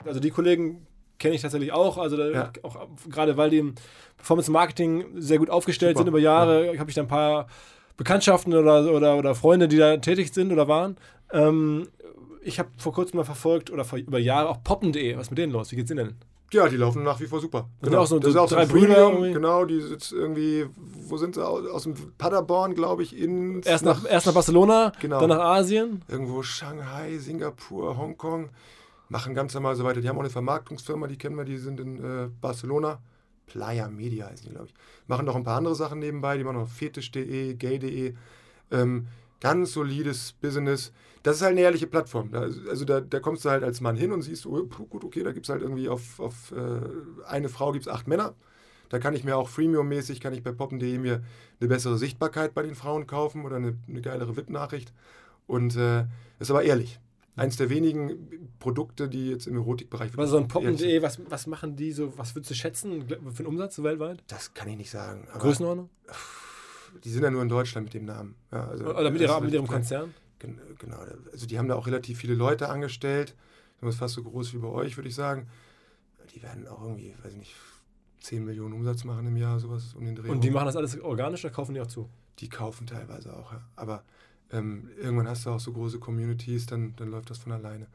Also die Kollegen kenne ich tatsächlich auch. Also ja. auch gerade weil die im Performance Marketing sehr gut aufgestellt Super. sind über Jahre, ja. habe ich da ein paar Bekanntschaften oder, oder, oder Freunde, die da tätig sind oder waren. Ähm, ich habe vor kurzem mal verfolgt oder vor, über Jahre auch poppen.de. Was ist mit denen los? Wie geht's denen denn? Ja, die laufen nach wie vor super. Genau. Auch so, das so ist auch drei so Brüder. Genau, die sitzt irgendwie, wo sind sie? Aus, aus dem Paderborn, glaube ich, in. Erst nach, erst nach Barcelona, genau. dann nach Asien. Irgendwo Shanghai, Singapur, Hongkong machen ganz normal so weiter. Die haben auch eine Vermarktungsfirma, die kennen wir, die sind in äh, Barcelona. Playa Media heißen die, glaube ich. Machen noch ein paar andere Sachen nebenbei, die machen noch fetisch.de, gay.de. Ähm, ganz solides Business. Das ist halt eine ehrliche Plattform. Da, also da, da, kommst du halt als Mann hin und siehst, oh, gut, okay, da gibt es halt irgendwie auf, auf äh, eine Frau gibt es acht Männer. Da kann ich mir auch freemium-mäßig, kann ich bei poppen.de mir eine bessere Sichtbarkeit bei den Frauen kaufen oder eine, eine geilere VIP-Nachricht. Und äh, ist aber ehrlich eins der wenigen Produkte, die jetzt im Erotikbereich. Was so ein Poppen.de, was, was machen die so, was würdest du schätzen für einen Umsatz weltweit? Das kann ich nicht sagen. Größenordnung? Die sind ja nur in Deutschland mit dem Namen. Ja, also Oder mit, ihrer, mit ihrem Konzern? Genau, also die haben da auch relativ viele Leute angestellt. Das ist fast so groß wie bei euch, würde ich sagen. Die werden auch irgendwie, weiß ich nicht, 10 Millionen Umsatz machen im Jahr, sowas um den Dreh. Und die machen das alles organisch oder kaufen die auch zu? Die kaufen teilweise auch, ja. Aber ähm, irgendwann hast du auch so große Communities, dann, dann läuft das von alleine.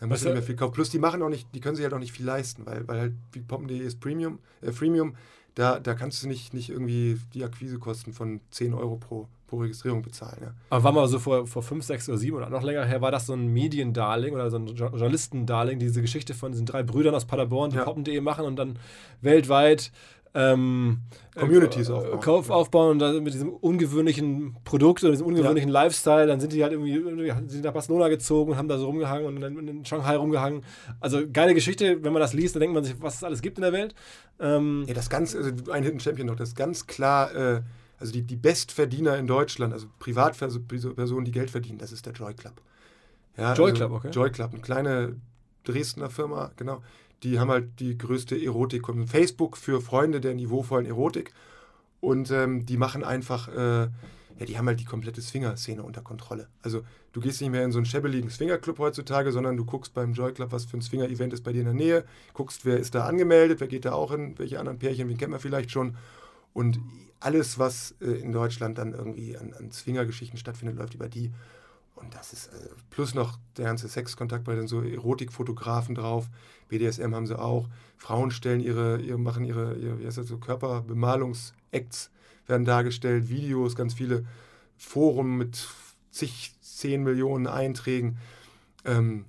Dann musst du nicht mehr viel kaufen. Plus die machen auch nicht, die können sich halt auch nicht viel leisten, weil, weil halt wie Poppen.de ist Premium, äh, Freemium, da, da kannst du nicht, nicht irgendwie die Akquisekosten von 10 Euro pro, pro Registrierung bezahlen. Ja. Aber war mal so vor, vor 5, 6 oder 7 oder noch länger her, war das so ein Mediendarling oder so ein Journalistendarling, diese Geschichte von diesen drei Brüdern aus Paderborn, die ja. Poppen.de machen und dann weltweit ähm, Communities äh, aufbauen. Kauf aufbauen und dann mit diesem ungewöhnlichen Produkt oder diesem ungewöhnlichen Lifestyle, dann sind die halt irgendwie irgendwie sind nach Barcelona gezogen und haben da so rumgehangen und dann in Shanghai rumgehangen. Also geile Geschichte, wenn man das liest, dann denkt man sich, was es alles gibt in der Welt. Ähm, Ja, das ganz, also ein Hidden Champion noch, das ist ganz klar, äh, also die, die Bestverdiener in Deutschland, also Privatpersonen, die Geld verdienen, das ist der Joy Club. Ja, Joy also Club, okay. Joy Club, eine kleine Dresdner Firma, genau. Die haben halt die größte Erotik. Facebook für Freunde der niveauvollen Erotik. Und ähm, die machen einfach, äh, ja, die haben halt die komplette Swinger-Szene unter Kontrolle. Also du gehst nicht mehr in so einen schäbeligen Swinger-Club heutzutage, sondern du guckst beim Joy Club, was für ein Swinger-Event ist bei dir in der Nähe, guckst, wer ist da angemeldet, wer geht da auch hin, welche anderen Pärchen, wen kennt man vielleicht schon. Und alles, was äh, in Deutschland dann irgendwie an, an Swinger-Geschichten stattfindet, läuft über die. Und das ist äh, plus noch der ganze Sexkontakt bei den so Erotikfotografen drauf. BDSM haben sie auch. Frauen stellen ihre, ihre machen ihre, ihre wie heißt das so, Körperbemalungs-Acts werden dargestellt, Videos, ganz viele Foren mit zig, zehn Millionen Einträgen. Ähm,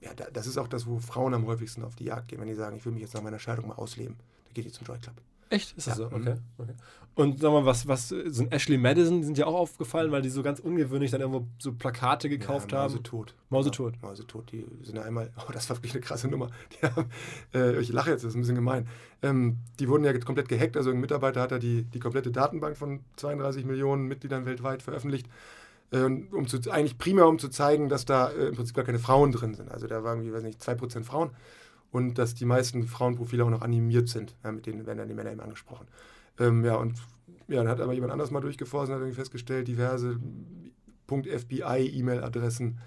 ja, da, das ist auch das, wo Frauen am häufigsten auf die Jagd gehen, wenn die sagen, ich will mich jetzt nach meiner Scheidung mal ausleben. Da geht die zum Joy Club. Echt? Ist das Ja, so? mhm. Okay. okay. Und sag mal, was, was sind Ashley Madison, die sind ja auch aufgefallen, weil die so ganz ungewöhnlich dann irgendwo so Plakate gekauft ja, haben. Mausetot. Mausetot. Ja, Mausetot. Die sind ja einmal, oh, das war wirklich eine krasse Nummer. Haben, äh, ich lache jetzt, das ist ein bisschen gemein. Ähm, die wurden ja jetzt komplett gehackt. Also ein Mitarbeiter hat da die, die komplette Datenbank von 32 Millionen Mitgliedern weltweit veröffentlicht. Äh, um zu, eigentlich primär um zu zeigen, dass da äh, im Prinzip gar keine Frauen drin sind. Also da waren, irgendwie, weiß nicht, 2% Frauen und dass die meisten Frauenprofile auch noch animiert sind. Ja, mit denen werden dann die Männer eben angesprochen. Ähm, ja, und ja, dann hat aber jemand anders mal durchgeforscht und hat irgendwie festgestellt, diverse .fbi-E-Mail-Adressen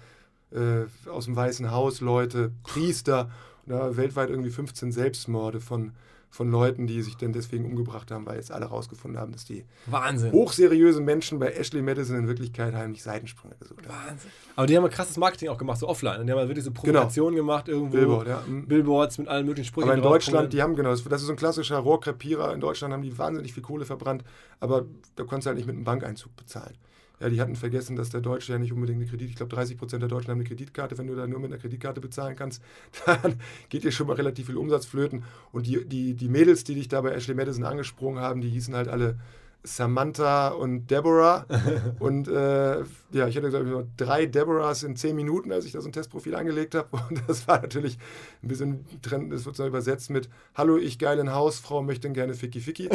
äh, aus dem Weißen Haus, Leute, Priester, und da weltweit irgendwie 15 Selbstmorde von, von Leuten, die sich dann deswegen umgebracht haben, weil jetzt alle rausgefunden haben, dass die Wahnsinn. hochseriösen Menschen bei Ashley Madison in Wirklichkeit heimlich Seitensprünge gesucht haben. Wahnsinn. Aber die haben ein krasses Marketing auch gemacht, so offline. Und die haben halt wirklich so Provokationen gemacht, irgendwo. Billboard, ja. Mhm. Billboards mit allen möglichen Sprüchen. Aber in. Deutschland, die haben genau, das das ist so ein klassischer Rohrkrepierer. In Deutschland haben die wahnsinnig viel Kohle verbrannt, aber da konntest du halt nicht mit einem Bankeinzug bezahlen. Ja, die hatten vergessen, dass der Deutsche ja nicht unbedingt eine Kredit, ich glaube 30 Prozent der Deutschen haben eine Kreditkarte. Wenn du da nur mit einer Kreditkarte bezahlen kannst, dann geht dir schon mal relativ viel Umsatz flöten. Und die, die, die Mädels, die dich da bei Ashley Madison angesprungen haben, die hießen halt alle Samantha und Deborah. und äh, ja, ich hatte, glaube ich, drei Deborahs in zehn Minuten, als ich da so ein Testprofil angelegt habe. Und das war natürlich ein bisschen Trend, das wird so übersetzt mit Hallo, ich geilen Hausfrau, möchte gerne Ficky Ficky.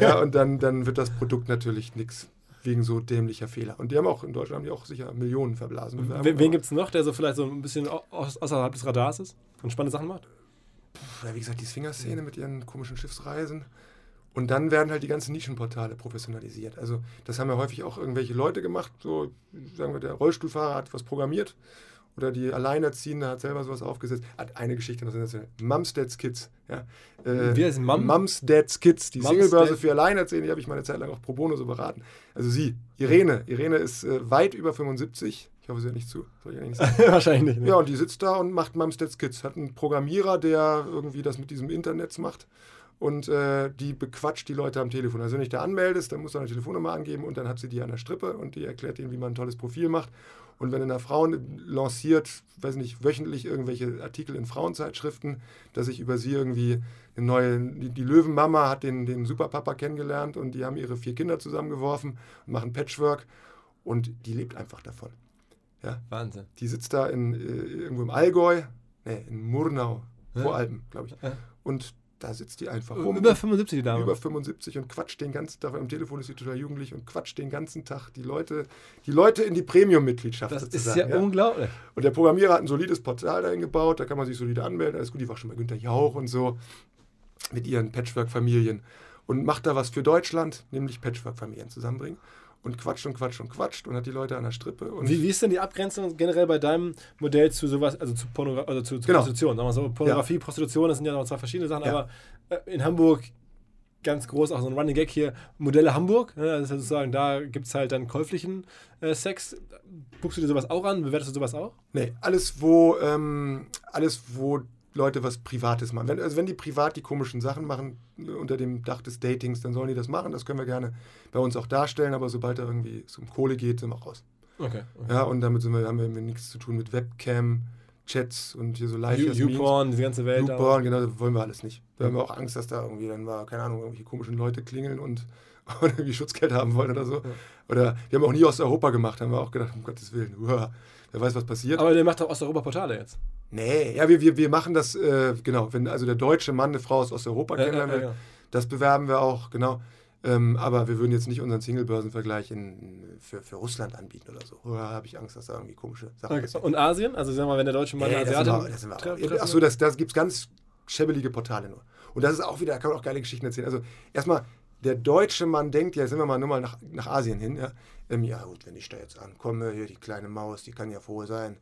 ja, und dann, dann wird das Produkt natürlich nichts wegen so dämlicher Fehler. Und die haben auch, in Deutschland haben die auch sicher Millionen verblasen. Werbung. Wen, gibt es noch, der so vielleicht so ein bisschen außerhalb des Radars ist und spannende Sachen macht? ja, wie gesagt, die Swinger-Szene mit ihren komischen Schiffsreisen. Und dann werden halt die ganzen Nischenportale professionalisiert. Also das haben ja häufig auch irgendwelche Leute gemacht. So, sagen wir, der Rollstuhlfahrer hat was programmiert oder die Alleinerziehende hat selber sowas aufgesetzt. Hat eine Geschichte noch sensationell. Mums, Dads, Kids. Ja. Äh, Wie heißt? Mum? Mums, Dads, Kids. Die Mums, Singlebörse für Alleinerziehende, die habe ich mal eine Zeit lang auch pro bono so beraten. Also sie, Irene. Irene ist äh, weit über 75. Ich hoffe, sie hört nicht zu. Soll ich nicht sagen. Wahrscheinlich nicht. Ne? Ja, und die sitzt da und macht Mumsteads Kids. Hat einen Programmierer, der irgendwie das mit diesem Internet macht. Und äh, die bequatscht die Leute am Telefon. Also wenn du dich da anmeldest, dann musst du eine Telefonnummer angeben und dann hat sie die an der Strippe und die erklärt ihnen, wie man ein tolles Profil macht. Und wenn eine Frau lanciert, weiß nicht, wöchentlich irgendwelche Artikel in Frauenzeitschriften, dass ich über sie irgendwie eine neue, die, die Löwenmama hat den, den Superpapa kennengelernt und die haben ihre vier Kinder zusammengeworfen und machen Patchwork und die lebt einfach davon. Ja, Wahnsinn. die sitzt da in, äh, irgendwo im Allgäu, ne, in Murnau. Voralpen, glaube ich. Und da sitzt die einfach rum. Über 75 die Dame. über 75 und quatscht den ganzen Tag. Am Telefon ist sie total jugendlich und quatscht den ganzen Tag die Leute, die Leute in die Premium-Mitgliedschaft das ist sozusagen. ja, unglaublich. Und der Programmierer hat ein solides Portal dahin gebaut, da kann man sich solide anmelden. Alles gut, die war schon bei Günter Jauch und so mit ihren Patchwork-Familien und macht da was für Deutschland, nämlich Patchwork-Familien zusammenbringen. Und quatscht und quatscht und quatscht und hat die Leute an der Strippe. Und Wie, wie ist denn die Abgrenzung generell bei deinem Modell zu sowas, also zu, Pornogra also zu, zu Genau. Prostitution? Sagen wir so, Pornografie, Prostitution, das sind ja noch zwei verschiedene Sachen, Ja. aber äh, in Hamburg ganz groß, auch so ein Running Gag hier, Modelle Hamburg, ne, das ist ja sozusagen, da gibt es halt dann käuflichen äh, Sex. Guckst du dir sowas auch an? Bewertest du sowas auch? Nee, alles, wo, ähm, alles, wo Leute was Privates machen. Wenn, also wenn die privat die komischen Sachen machen, äh, unter dem Dach des Datings, dann sollen die das machen. Das können wir gerne bei uns auch darstellen, aber sobald da irgendwie es um Kohle geht, sind wir raus. Okay. Ja, und damit sind wir, haben wir nichts zu tun mit Webcam, Chats und hier so live YouPorn, die ganze Welt. YouPorn, genau, das wollen wir alles nicht. Da haben wir auch Angst, dass da irgendwie dann mal, keine Ahnung, irgendwelche komischen Leute klingeln und, und irgendwie Schutzgeld haben wollen oder so. Ja. Oder wir haben auch nie Osteuropa gemacht, haben wir auch gedacht, um Gottes Willen, uah, wer weiß, was passiert. Aber der macht doch Osteuropa-Portale jetzt. Nee, ja, wir, wir, wir machen das, äh, genau, wenn also der deutsche Mann eine Frau aus Osteuropa ja, kennenlernen will, ja, ja. das bewerben wir auch, genau. Ähm, aber wir würden jetzt nicht unseren Single-Börsenvergleich für, für Russland anbieten oder so. Oder habe ich Angst, dass da irgendwie komische Sachen okay. Und Asien? Also sagen wir mal, wenn der deutsche Mann äh, Asiaten... Achso, das, das gibt es ganz schäbelige Portale nur. Und das ist auch wieder, da kann man auch geile Geschichten erzählen. Also erstmal, der deutsche Mann denkt, ja, sind wir mal nur mal nach, nach Asien hin, ja. Ähm, ja gut, wenn ich da jetzt ankomme, hier die kleine Maus, die kann ja froh sein.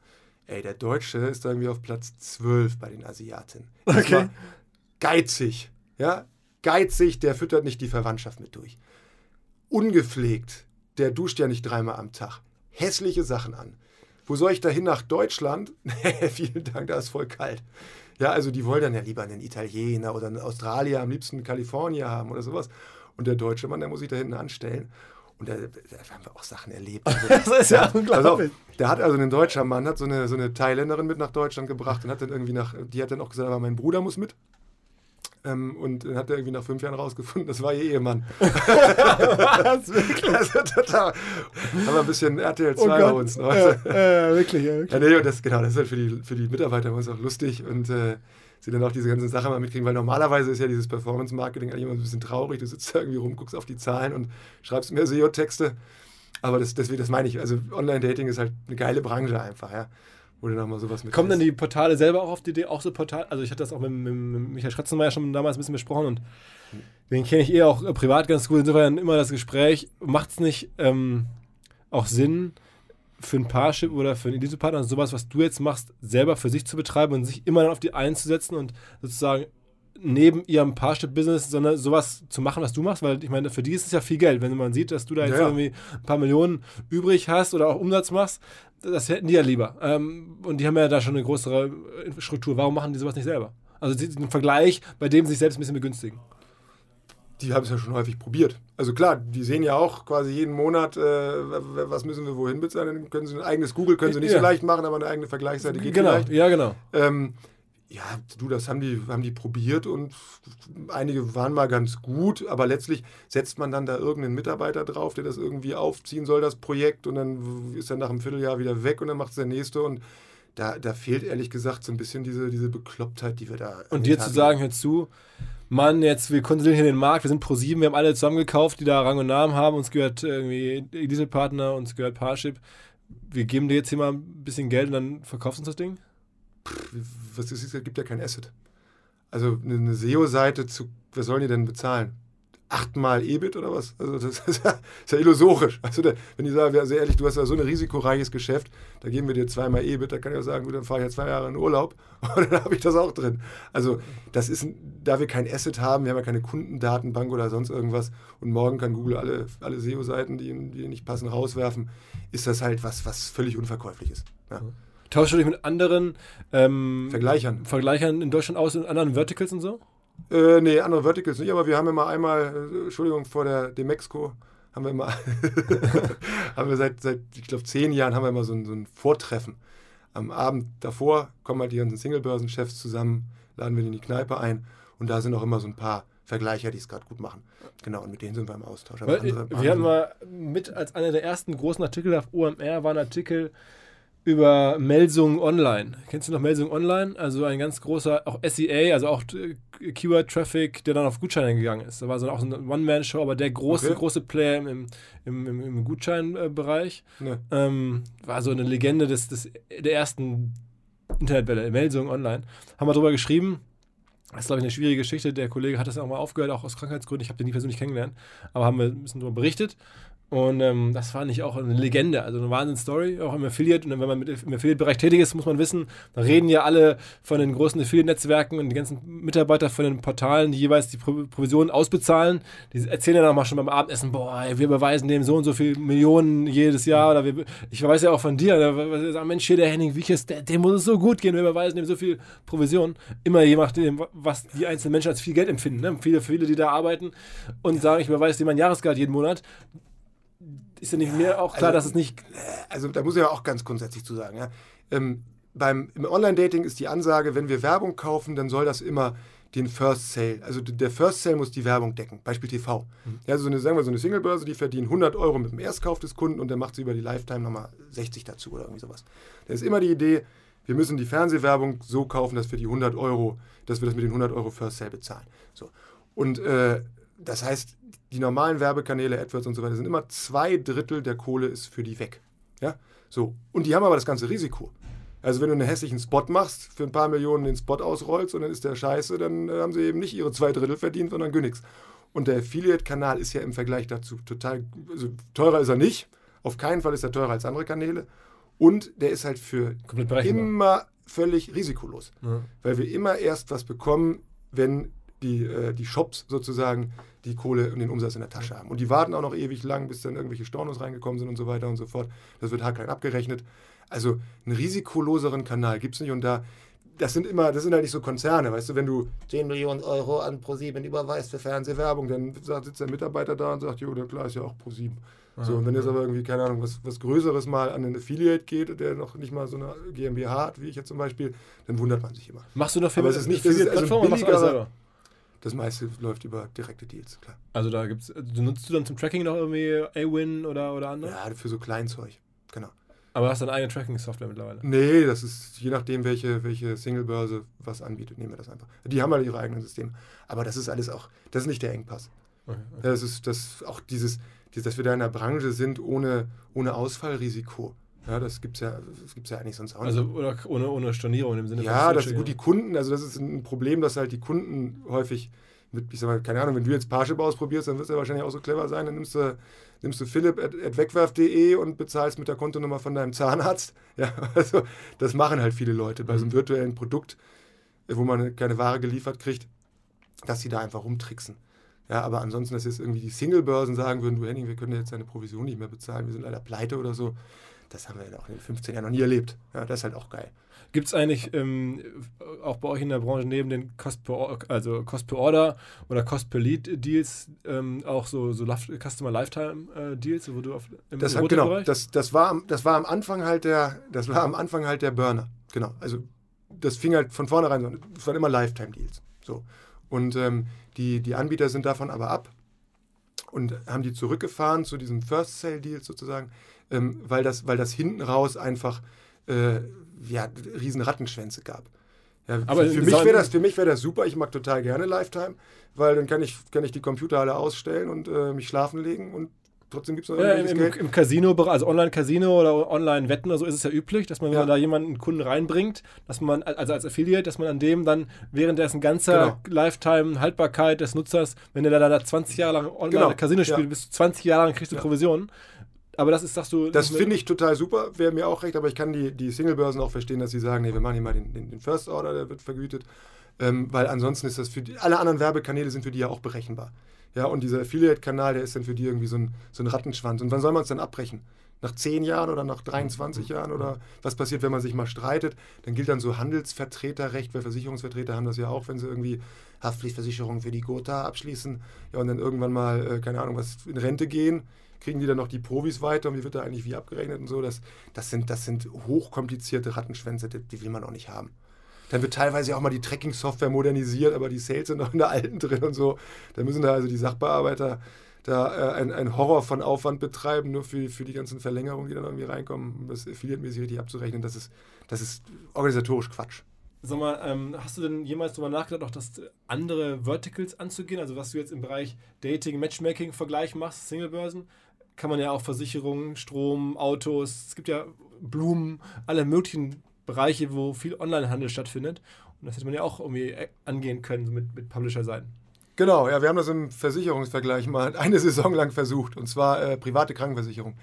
Ey, der Deutsche ist irgendwie auf Platz 12 bei den Asiaten. Okay. Geizig, ja. Geizig, der füttert nicht die Verwandtschaft mit durch. Ungepflegt, der duscht ja nicht dreimal am Tag. Hässliche Sachen an. Wo soll ich da hin nach Deutschland? Vielen Dank, da ist voll kalt. Ja, also die wollen dann ja lieber einen Italiener oder einen Australier, am liebsten Kalifornier haben oder sowas. Und der deutsche Mann, der muss sich da hinten anstellen. Und da, da haben wir auch Sachen erlebt. Also, das ist ja der, unglaublich. Auf, der hat also ein deutscher Mann, hat so eine, so eine Thailänderin mit nach Deutschland gebracht und hat dann irgendwie nach, die hat dann auch gesagt, aber mein Bruder muss mit. Ähm, und dann hat er irgendwie nach fünf Jahren rausgefunden, das war ihr Ehemann. Was? Wirklich? Also, total. Haben wir ein bisschen RTL 2 oh bei uns. Ne? Ja, ja, wirklich, ja, wirklich. Ja, nee, das, genau, das ist halt für die, für die Mitarbeiter immer auch lustig und äh, sie dann auch diese ganzen Sachen mal mitkriegen, weil normalerweise ist ja dieses Performance-Marketing eigentlich immer ein bisschen traurig. Du sitzt da irgendwie rum, guckst auf die Zahlen und schreibst mehr SEO-Texte. Aber das, deswegen, das meine ich. Also Online-Dating ist halt eine geile Branche einfach, ja. Oder nochmal sowas mit. Kommen denn die Portale selber auch auf die Idee, auch so Portal? Also ich hatte das auch mit, mit, mit Michael Schratzenmeier schon damals ein bisschen besprochen und den kenne ich eh auch privat ganz gut. Insofern immer das Gespräch. Macht es nicht ähm, auch Sinn, für ein Parship oder für einen Elite-Partner sowas, was du jetzt machst, selber für sich zu betreiben und sich immer dann auf die einzusetzen und sozusagen neben ihrem Parship-Business, sondern sowas zu machen, was du machst, weil ich meine, für die ist es ja viel Geld. Wenn man sieht, dass du da jetzt ja, irgendwie ein paar Millionen übrig hast oder auch Umsatz machst, das hätten die ja lieber. Ähm, und die haben ja da schon eine größere Infrastruktur. Warum machen die sowas nicht selber? Also den Vergleich, bei dem sie sich selbst ein bisschen begünstigen die haben es ja schon häufig probiert. Also klar, die sehen ja auch quasi jeden Monat, äh, was müssen wir wohin bezahlen. Dann können sie ein eigenes Google, können sie nicht ja. so leicht machen, aber eine eigene Vergleichsseite geht genau. vielleicht. Ja, genau. Ähm, ja, du, das haben die, haben die probiert und einige waren mal ganz gut, aber letztlich setzt man dann da irgendeinen Mitarbeiter drauf, der das irgendwie aufziehen soll, das Projekt, und dann ist er nach einem Vierteljahr wieder weg und dann macht es der nächste und da, da fehlt ehrlich gesagt so ein bisschen diese, diese Beklopptheit, die wir da. Und dir zu sagen, hör zu, Mann, jetzt, wir konsolidieren hier den Markt, wir sind pro sieben, wir haben alle zusammengekauft, die da Rang und Namen haben, uns gehört irgendwie Dieselpartner, uns gehört Parship. Wir geben dir jetzt hier mal ein bisschen Geld und dann verkaufst du uns das Ding? Pff, was ist, es gibt ja kein Asset. Also eine SEO-Seite zu, was sollen die denn bezahlen? Achtmal EBIT oder was? Also das ist ja, ist ja illusorisch. Also da, wenn die sagen, also ehrlich, du hast ja so ein risikoreiches Geschäft, da geben wir dir zweimal EBIT, da kann ich ja sagen, gut, dann fahre ich ja zwei Jahre in Urlaub und dann habe ich das auch drin. Also das ist, da wir kein Asset haben, wir haben ja keine Kundendatenbank oder sonst irgendwas und morgen kann Google alle, alle SEO-Seiten, die, die nicht passen, rauswerfen, ist das halt was, was völlig unverkäuflich ist. Ja. Tauschst du dich mit anderen ähm, Vergleichern. Vergleichern in Deutschland aus, in anderen Verticals und so? Äh, nee, andere Verticals nicht, aber wir haben immer einmal, äh, Entschuldigung, vor der Demexco haben wir immer, haben wir seit, seit ich glaube, zehn Jahren haben wir immer so ein, so ein Vortreffen. Am Abend davor kommen halt die ganzen Singlebörsenchefs zusammen, laden wir in die Kneipe ein und da sind auch immer so ein paar Vergleicher, die es gerade gut machen. Genau, und mit denen sind wir im Austausch. Weil, wir hatten mal mit als einer der ersten großen Artikel auf OMR war ein Artikel über Melsung Online. Kennst du noch Melsung Online? Also ein ganz großer, auch SEA, also auch äh, Keyword-Traffic, der dann auf Gutscheine gegangen ist. Da war so auch so eine One-Man-Show, aber der große, okay. große Player im, im, im, im Gutscheinbereich. Ne. Ähm, war so eine Legende des, des, der ersten Internetwelle, Melsung Online. Haben wir darüber geschrieben. Das ist, glaube ich, eine schwierige Geschichte. Der Kollege hat das auch mal aufgehört, auch aus Krankheitsgründen. Ich habe den nie persönlich kennengelernt, aber haben wir ein bisschen darüber berichtet. Und ähm, das fand ich auch eine Legende, also eine Wahnsinns-Story, auch im Affiliate. Und wenn man mit, im Affiliate-Bereich tätig ist, muss man wissen, da reden ja alle von den großen Affiliate-Netzwerken und die ganzen Mitarbeiter von den Portalen, die jeweils die Pro Provisionen ausbezahlen. Die erzählen ja dann auch mal schon beim Abendessen, boah, wir beweisen dem so und so viele Millionen jedes Jahr. Oder wir, ich weiß ja auch von dir, da sagen, Mensch, hier der Henning Wiechers, der, dem muss es so gut gehen, wir beweisen dem so viel Provision. Immer je nachdem, was die einzelnen Menschen als viel Geld empfinden. Ne? Viele, viele, die da arbeiten und sagen, ich beweise dir mein Jahresgehalt jeden Monat ist ja nicht mehr auch klar, also, dass es nicht. Also da muss ich ja auch ganz grundsätzlich zu sagen, ja. Ähm, beim, im Online-Dating ist die Ansage, wenn wir Werbung kaufen, dann soll das immer den First Sale, also der First Sale muss die Werbung decken, Beispiel TV. Mhm. Ja, also so eine, sagen wir so eine Singlebörse, die verdient 100 Euro mit dem Erstkauf des Kunden und der macht sie über die Lifetime nochmal 60 dazu oder irgendwie sowas. Da ist immer die Idee, wir müssen die Fernsehwerbung so kaufen, dass wir die 100 Euro, dass wir das mit den 100 Euro First Sale bezahlen. So. Und äh, das heißt, die normalen Werbekanäle, AdWords und so weiter, sind immer zwei Drittel der Kohle ist für die weg. Ja? So. Und die haben aber das ganze Risiko. Also wenn du einen hässlichen Spot machst, für ein paar Millionen den Spot ausrollst und dann ist der scheiße, dann äh, haben sie eben nicht ihre zwei Drittel verdient, sondern nichts. Und der Affiliate-Kanal ist ja im Vergleich dazu total, also teurer ist er nicht. Auf keinen Fall ist er teurer als andere Kanäle. Und der ist halt für immer völlig risikolos. Ja. Weil wir immer erst was bekommen, wenn die, äh, die Shops sozusagen die Kohle und den Umsatz in der Tasche haben. Und die warten auch noch ewig lang, bis dann irgendwelche Stornos reingekommen sind und so weiter und so fort. Das wird halt klein abgerechnet. Also einen risikoloseren Kanal gibt es nicht und da, das sind immer, das sind halt nicht so Konzerne, weißt du, wenn du 10 Millionen Euro an ProSieben überweist für Fernsehwerbung, dann sitzt der Mitarbeiter da und sagt, jo, der klar ist ja auch ProSieben. So, und wenn jetzt aber irgendwie, keine Ahnung, was, was Größeres mal an einen Affiliate geht, der noch nicht mal so eine GmbH hat, wie ich jetzt zum Beispiel, dann wundert man sich immer. Machst du noch für aber es ist nicht, das ist also billiger, das meiste läuft über direkte Deals, klar. Also da gibt's, also nutzt du dann zum Tracking noch irgendwie A-Win oder, oder andere? Ja, für so Kleinzeug, genau. Aber hast du eine eigene Tracking-Software mittlerweile? Nee, das ist je nachdem, welche, welche Single-Börse was anbietet, nehmen wir das einfach. Die haben halt ihre eigenen Systeme. Aber das ist alles auch, das ist nicht der Engpass. Okay, okay. Das ist das auch dieses, dass wir da in einer Branche sind ohne, ohne Ausfallrisiko. Ja, das gibt es ja, ja eigentlich sonst auch nicht. Also oder ohne, ohne Stornierung im Sinne ja, von. Ja, das gut, die Kunden, also das ist ein Problem, dass halt die Kunden häufig mit, ich sag mal, keine Ahnung, wenn du jetzt Parship ausprobierst, dann wirst du ja wahrscheinlich auch so clever sein, dann nimmst du nimmst du philipp.wegwerf.de und bezahlst mit der Kontonummer von deinem Zahnarzt. Ja, also das machen halt viele Leute bei so einem mhm. virtuellen Produkt, wo man keine Ware geliefert kriegt, dass sie da einfach rumtricksen. Ja, aber ansonsten, dass jetzt irgendwie die Single-Börsen sagen würden, du Henning, wir können jetzt deine Provision nicht mehr bezahlen, wir sind leider pleite oder so. Das haben wir ja auch in den 15 Jahren noch nie erlebt. Ja, das ist halt auch geil. Gibt es eigentlich ähm, auch bei euch in der Branche neben den Cost per, also Cost per Order oder Cost per Lead Deals ähm, auch so, so Customer Lifetime äh, Deals, wo du auf im das hat, genau, das, das, war, das war am Anfang halt der, das war am Anfang halt der Burner. Genau. Also das fing halt von vornherein an. Es waren immer Lifetime Deals. So. Und ähm, die, die Anbieter sind davon aber ab und haben die zurückgefahren zu diesem First Sale Deal sozusagen, ähm, weil, das, weil das hinten raus einfach äh, ja, riesen Rattenschwänze gab. Ja, aber für, für mich wäre das, wär das super. Ich mag total gerne Lifetime, weil dann kann ich, kann ich die Computer alle ausstellen und äh, mich schlafen legen und trotzdem gibt es noch ja, im, Geld. Im Casino, also Online-Casino oder Online-Wetten oder so ist es ja üblich, dass man, wenn ja. man da jemanden einen Kunden reinbringt, dass man, also als Affiliate, dass man an dem dann währenddessen ganzer genau. Lifetime-Haltbarkeit des Nutzers, wenn der da 20 Jahre lang Online-Casino genau. spielt, ja. bis 20 Jahre lang kriegst du Provisionen. Aber das ist, sagst du. Das finde ich total super, wäre mir auch recht, aber ich kann die, die Single-Börsen auch verstehen, dass sie sagen, nee, wir machen hier mal den, den, den First Order, der wird vergütet. Ähm, weil ansonsten ist das für die, alle anderen Werbekanäle sind für die ja auch berechenbar. Ja, und dieser Affiliate-Kanal, der ist dann für die irgendwie so ein, so ein Rattenschwanz. Und wann soll man es dann abbrechen? Nach 10 Jahren oder nach 23 Jahren? Oder was passiert, wenn man sich mal streitet? Dann gilt dann so Handelsvertreterrecht, weil Versicherungsvertreter haben das ja auch, wenn sie irgendwie Haftpflichtversicherung für die Gotha abschließen. Ja, und dann irgendwann mal, äh, keine Ahnung, was in Rente gehen kriegen die dann noch die Provis weiter und wie wird da eigentlich wie abgerechnet und so. Das, das, sind, das sind hochkomplizierte Rattenschwänze, die, will man auch nicht haben. Dann wird teilweise auch mal die Tracking-Software modernisiert, aber die Sales sind noch in der alten drin und so. Da müssen da also die Sachbearbeiter da äh, ein, Horror von Aufwand betreiben, nur für, für die ganzen Verlängerungen, die dann irgendwie reinkommen, um das affiliate-mäßig richtig abzurechnen. Das ist, das ist organisatorisch Quatsch. Sag mal, ähm, hast du denn jemals darüber nachgedacht, auch das andere Verticals anzugehen? Also was du jetzt im Bereich Dating, Matchmaking Vergleich machst, Singlebörsen? Kann man ja auch Versicherungen, Strom, Autos, es gibt ja Blumen, alle möglichen Bereiche, wo viel Onlinehandel stattfindet. Und das hätte man ja auch irgendwie angehen können mit, mit Publisher-Seiten. Genau, ja, wir haben das im Versicherungsvergleich mal eine Saison lang versucht, und zwar äh, private Krankenversicherung.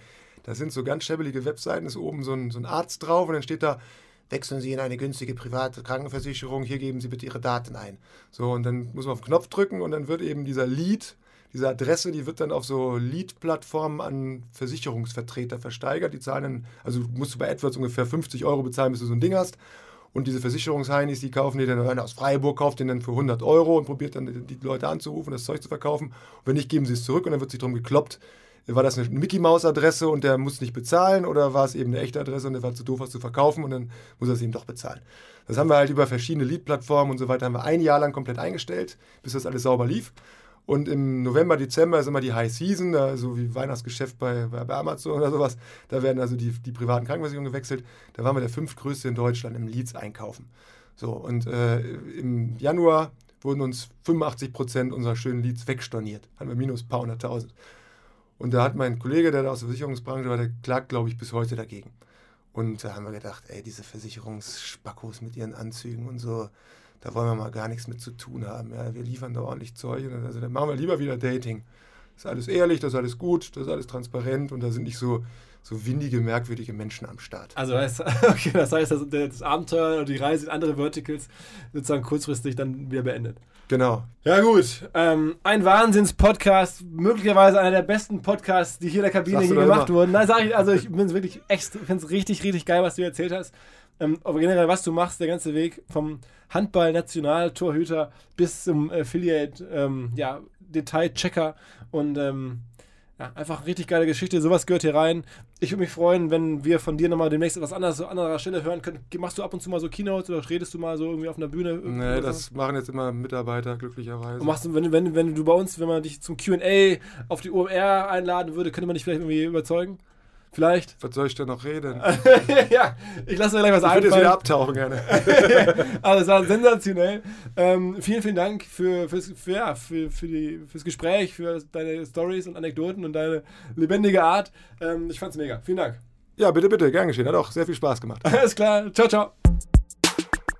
Da sind so ganz schäbelige Webseiten, ist oben so ein, so ein Arzt drauf und dann steht da, wechseln Sie in eine günstige private Krankenversicherung, hier geben Sie bitte Ihre Daten ein. So, und dann muss man auf den Knopf drücken und dann wird eben dieser Lead diese Adresse, die wird dann auf so Lead-Plattformen an Versicherungsvertreter versteigert. Die zahlen dann, also musst du bei AdWords ungefähr 50 Euro bezahlen, bis du so ein Ding hast. Und diese Versicherungsheinis, die kaufen die dann, einer aus Freiburg kauft den dann für 100 Euro und probiert dann die Leute anzurufen, das Zeug zu verkaufen. Und wenn nicht, geben sie es zurück und dann wird sich darum gekloppt, war das eine Mickey Maus Adresse und der muss nicht bezahlen oder war es eben eine echte Adresse und der war zu doof, was zu verkaufen und dann muss er es eben doch bezahlen. Das haben wir halt über verschiedene Lead-Plattformen und so weiter, haben wir ein Jahr lang komplett eingestellt, bis das alles sauber lief. Und im November, Dezember ist immer die High Season, so wie Weihnachtsgeschäft bei, bei Amazon oder sowas. Da werden also die, die privaten Krankenversicherungen gewechselt. Da waren wir der fünftgrößte in Deutschland im Leads einkaufen. So, und äh, im Januar wurden uns 85 Prozent unserer schönen Leads wegstorniert. Hatten wir minus ein paar hunderttausend. Und da hat mein Kollege, der da aus der Versicherungsbranche war, der klagt, glaube ich, bis heute dagegen. Und da haben wir gedacht, ey, diese Versicherungsspackos mit ihren Anzügen und so, da wollen wir mal gar nichts mit zu tun haben. Ja, wir liefern da ordentlich Zeug. Also dann machen wir lieber wieder Dating. Das ist alles ehrlich, das ist alles gut, das ist alles transparent und da sind nicht so so windige, merkwürdige Menschen am Start. Also das, okay, das heißt, das, das Abenteuer oder die Reise in andere Verticals sozusagen kurzfristig dann wieder beendet. Genau. Ja gut, ähm, ein Wahnsinns-Podcast, möglicherweise einer der besten Podcasts, die hier in der Kabine hier gemacht immer. wurden. Nein, sag ich, also ich bin wirklich echt, finde es richtig, richtig geil, was du erzählt hast. Ähm, aber generell, was du machst, der ganze Weg vom Handball-Nationaltorhüter bis zum Affiliate, ähm, ja, Detail-Checker und ähm, ja, einfach eine richtig geile Geschichte. Sowas gehört hier rein. Ich würde mich freuen, wenn wir von dir nochmal demnächst etwas anderes an anderer Stelle hören können. Machst du ab und zu mal so Keynotes oder redest du mal so irgendwie auf einer Bühne? Nee, das so? machen jetzt immer Mitarbeiter, glücklicherweise. Und machst du, wenn, wenn, wenn du bei uns, wenn man dich zum QA auf die OMR einladen würde, könnte man dich vielleicht irgendwie überzeugen? Vielleicht. Was soll ich denn noch reden? ja, ich lasse mir gleich was ich einfallen. Ich würde wieder abtauchen gerne. also es war sensationell. Ähm, vielen, vielen Dank für, fürs, für, ja, für, für die, fürs Gespräch, für deine Stories und Anekdoten und deine lebendige Art. Ähm, ich fand's mega. Vielen Dank. Ja, bitte, bitte. Gern geschehen. Hat auch sehr viel Spaß gemacht. Alles klar. Ciao, ciao.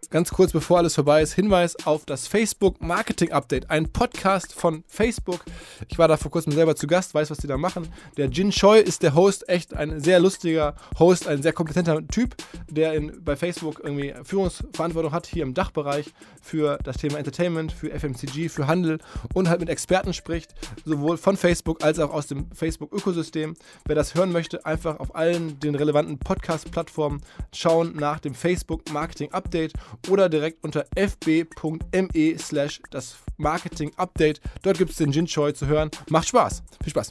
Ganz kurz bevor alles vorbei ist, Hinweis auf das Facebook Marketing Update, ein Podcast von Facebook. Ich war da vor kurzem selber zu Gast, weiß, was die da machen. Der Jin Choi ist der Host, echt ein sehr lustiger Host, ein sehr kompetenter Typ, der in, bei Facebook irgendwie Führungsverantwortung hat, hier im Dachbereich für das Thema Entertainment, für FMCG, für Handel und halt mit Experten spricht, sowohl von Facebook als auch aus dem Facebook-Ökosystem. Wer das hören möchte, einfach auf allen den relevanten Podcast-Plattformen schauen nach dem Facebook Marketing Update oder direkt unter fb.me slash das Marketing Update. Dort gibt es den Gin Choi zu hören. Macht Spaß. Viel Spaß.